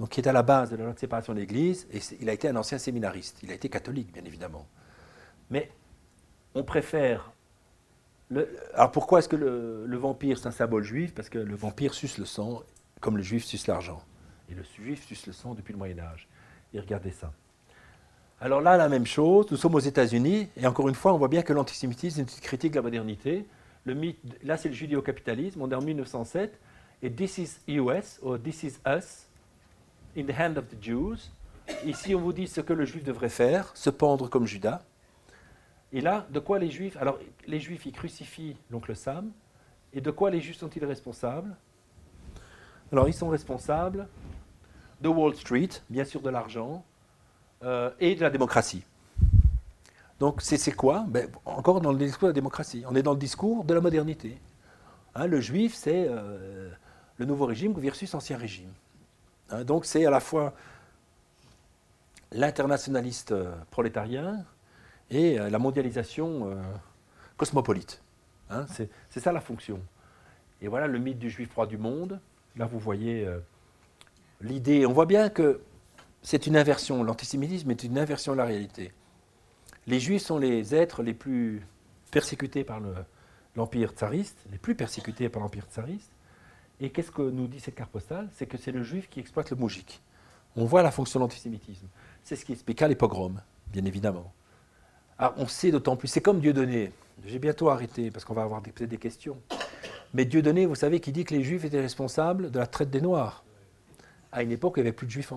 donc, qui est à la base de la séparation de l'Église, et il a été un ancien séminariste. Il a été catholique, bien évidemment. Mais on préfère... alors pourquoi est-ce que le, le vampire, c'est un symbole juif? Parce que le vampire suce le sang, comme le juif suce l'argent. Et le juif suce le sang depuis le Moyen Âge. Et regardez ça. Alors là, la même chose, nous sommes aux États-Unis, et encore une fois, on voit bien que l'antisémitisme est une critique de la modernité. Le mythe, là, c'est le judéo-capitalisme, on est en 1907, et This is US, ou This is Us, in the hand of the Jews. Ici, on vous dit ce que le juif devrait faire, se pendre comme Judas. Et là, de quoi les juifs Alors, les juifs, ils crucifient l'oncle Sam, et de quoi les juifs sont-ils responsables? Alors, ils sont responsables de Wall Street, bien sûr de l'argent, euh, et de la démocratie. Donc c'est quoi? Ben, Encore dans le discours de la démocratie. On est dans le discours de la modernité. Hein, le juif, c'est euh, le nouveau régime versus ancien régime. Hein, donc c'est à la fois l'internationaliste euh, prolétarien et euh, la mondialisation cosmopolite. Hein, c'est ça la fonction. Et voilà le mythe du juif roi du monde. Là, vous voyez l'idée. On voit bien que c'est une inversion. L'antisémitisme est une inversion de la réalité. Les juifs sont les êtres les plus persécutés par le- l'empire tsariste, les plus persécutés par l'empire tsariste. Et qu'est-ce que nous dit cette carte postale? C'est que c'est le juif qui exploite le moujik. On voit la fonction de l'antisémitisme. C'est ce qui expliqua les pogroms, bien évidemment. Alors, on sait d'autant plus. C'est comme Dieudonné. J'ai bientôt arrêté parce qu'on va avoir peut-être des questions. Mais Dieudonné, vous savez, qui dit que les juifs étaient responsables de la traite des Noirs. À une époque, il n'y avait plus de juifs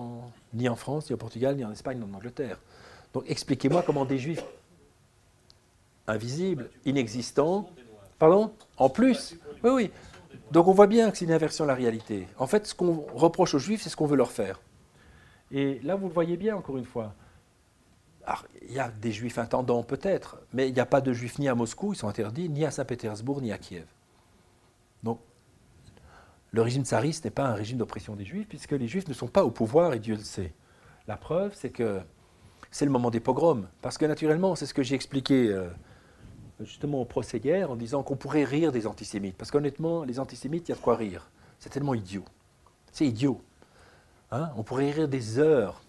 ni en France, ni au Portugal, ni en Espagne, ni en Angleterre. Donc expliquez-moi comment des juifs invisibles, inexistants, pardon En plus Oui, oui. Donc on voit bien que c'est une inversion de la réalité. En fait, ce qu'on reproche aux juifs, c'est ce qu'on veut leur faire. Et là, vous le voyez bien, encore une fois. Alors, il y a des juifs intendants peut-être, mais il n'y a pas de juifs ni à Moscou, ils sont interdits, ni à Saint-Pétersbourg, ni à Kiev. Donc, le régime tsariste n'est pas un régime d'oppression des juifs, puisque les juifs ne sont pas au pouvoir, et Dieu le sait. La preuve, c'est que c'est le moment des pogroms. Parce que naturellement, c'est ce que j'ai expliqué euh, justement au procès hier, en disant qu'on pourrait rire des antisémites. Parce qu'honnêtement, les antisémites, il y a de quoi rire. C'est tellement idiot. C'est idiot. Hein On pourrait rire des heures.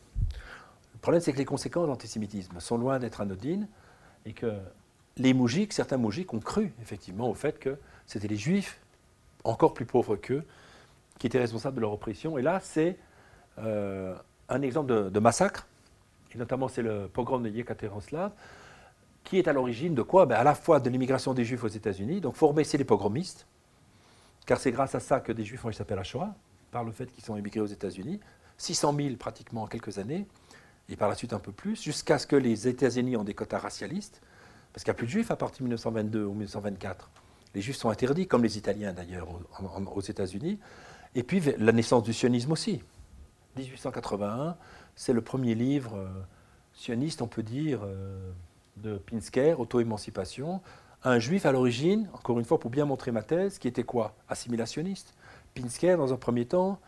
Le problème, c'est que les conséquences de l'antisémitisme sont loin d'être anodines et que les moujiks, certains moujiks, ont cru effectivement au fait que c'était les juifs, encore plus pauvres qu'eux, qui étaient responsables de leur oppression. Et là, c'est euh, un exemple de, de massacre, et notamment c'est le pogrom de Yekaterinslav, qui est à l'origine de quoi? Ben, À la fois de l'immigration des juifs aux États-Unis, donc faut remercier les pogromistes, car c'est grâce à ça que des juifs ont échappé à Shoah, par le fait qu'ils sont immigrés aux États-Unis, 600 000 pratiquement en quelques années, et par la suite un peu plus, jusqu'à ce que les États-Unis ont des quotas racialistes. Parce qu'il n'y a plus de juifs à partir de 1922 ou 1924. Les juifs sont interdits, comme les Italiens d'ailleurs, aux États-Unis. Et puis la naissance du sionisme aussi. 1881, c'est le premier livre euh, sioniste, on peut dire, euh, de Pinsker, Auto-émancipation. Un juif à l'origine, encore une fois pour bien montrer ma thèse, qui était quoi? Assimilationniste. Pinsker, dans un premier temps,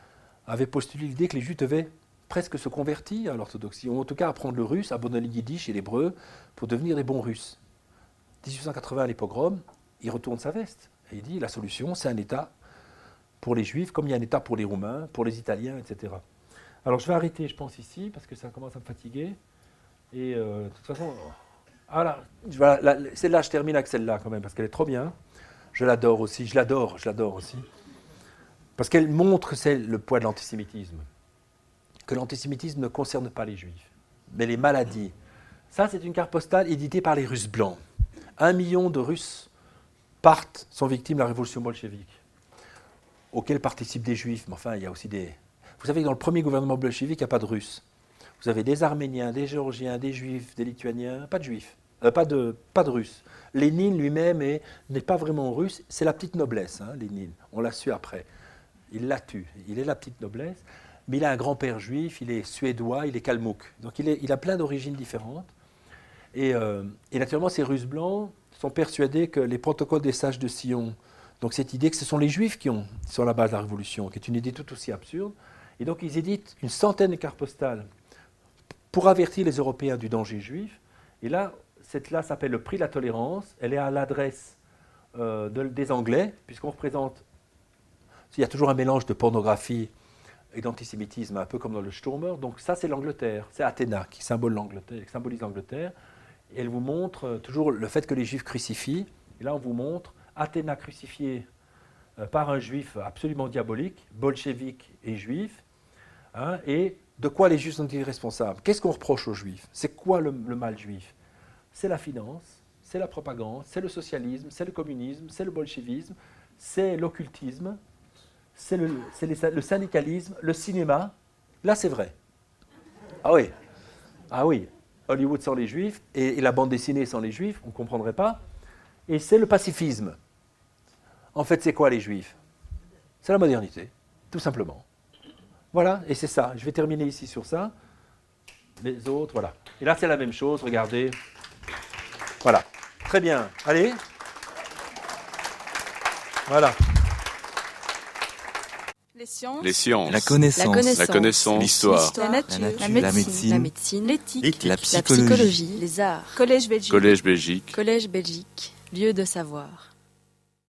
avait postulé l'idée que les juifs devaient presque se convertir à l'orthodoxie, ou en tout cas apprendre le russe, abandonner le yiddish et l'hébreu, pour devenir des bons russes. 1880, les pogroms, il retourne sa veste. Et il dit la solution, c'est un État pour les juifs, comme il y a un État pour les Roumains, pour les Italiens, etc. Alors je vais arrêter, je pense, ici, parce que ça commence à me fatiguer. Et euh, de toute façon, voilà, celle-là, je termine avec celle-là quand même, parce qu'elle est trop bien. Je l'adore aussi, je l'adore, je l'adore aussi. Parce qu'elle montre le poids de l'antisémitisme. Que l'antisémitisme ne concerne pas les juifs, mais les maladies. Ça, c'est une carte postale éditée par les Russes blancs. Un million de Russes partent, sont victimes de la révolution bolchevique, auquel participent des juifs, mais enfin, il y a aussi des, vous savez que dans le premier gouvernement bolchevique, il n'y a pas de Russes. Vous avez des Arméniens, des Géorgiens, des Juifs, des Lituaniens, pas de Juifs, euh, pas, de, pas de Russes. Lénine lui-même n'est pas vraiment russe, c'est la petite noblesse, hein, Lénine. On l'a su après. Il l'a tué. Il est la petite noblesse, mais il a un grand-père juif, il est suédois, il est kalmouk. Donc il, a plein d'origines différentes. Et, euh, et, naturellement, ces Russes blancs sont persuadés que les protocoles des sages de Sion, donc cette idée que ce sont les Juifs qui ont, sont la base de la révolution, qui est une idée tout aussi absurde, et donc ils éditent une centaine de cartes postales pour avertir les Européens du danger juif. Et là, cette-là s'appelle le prix de la tolérance. Elle est à l'adresse euh, des Anglais, puisqu'on représente. Il y a toujours un mélange de pornographie et d'antisémitisme, un peu comme dans le Sturmer. Donc ça, c'est l'Angleterre. C'est Athéna qui symbolise l'Angleterre. Elle vous montre euh, toujours le fait que les Juifs crucifient. Et là, on vous montre Athéna crucifiée euh, par un juif absolument diabolique, bolchevique et juif, Hein, et de quoi les juifs sont-ils responsables? Qu'est-ce qu'on reproche aux juifs? C'est quoi le, mal juif? C'est la finance, c'est la propagande, c'est le socialisme, c'est le communisme, c'est le bolchevisme, c'est l'occultisme, c'est le, syndicalisme, le cinéma. Là, c'est vrai. Ah oui, ah oui, Hollywood sans les juifs et, et la bande dessinée sans les juifs, on ne comprendrait pas. Et c'est le pacifisme. En fait, c'est quoi les juifs? C'est la modernité, tout simplement. Voilà, et c'est ça. Je vais terminer ici sur ça. Les autres, voilà. Et là, c'est la même chose, regardez. Voilà. Très bien. Allez. Voilà. Les sciences. Les sciences. La connaissance. La connaissance. L'histoire. La, nature. La, médecine. L'éthique. La, psychologie. Les arts. Collège Belgique. Collège Belgique. Collège Belgique. Lieu de savoir.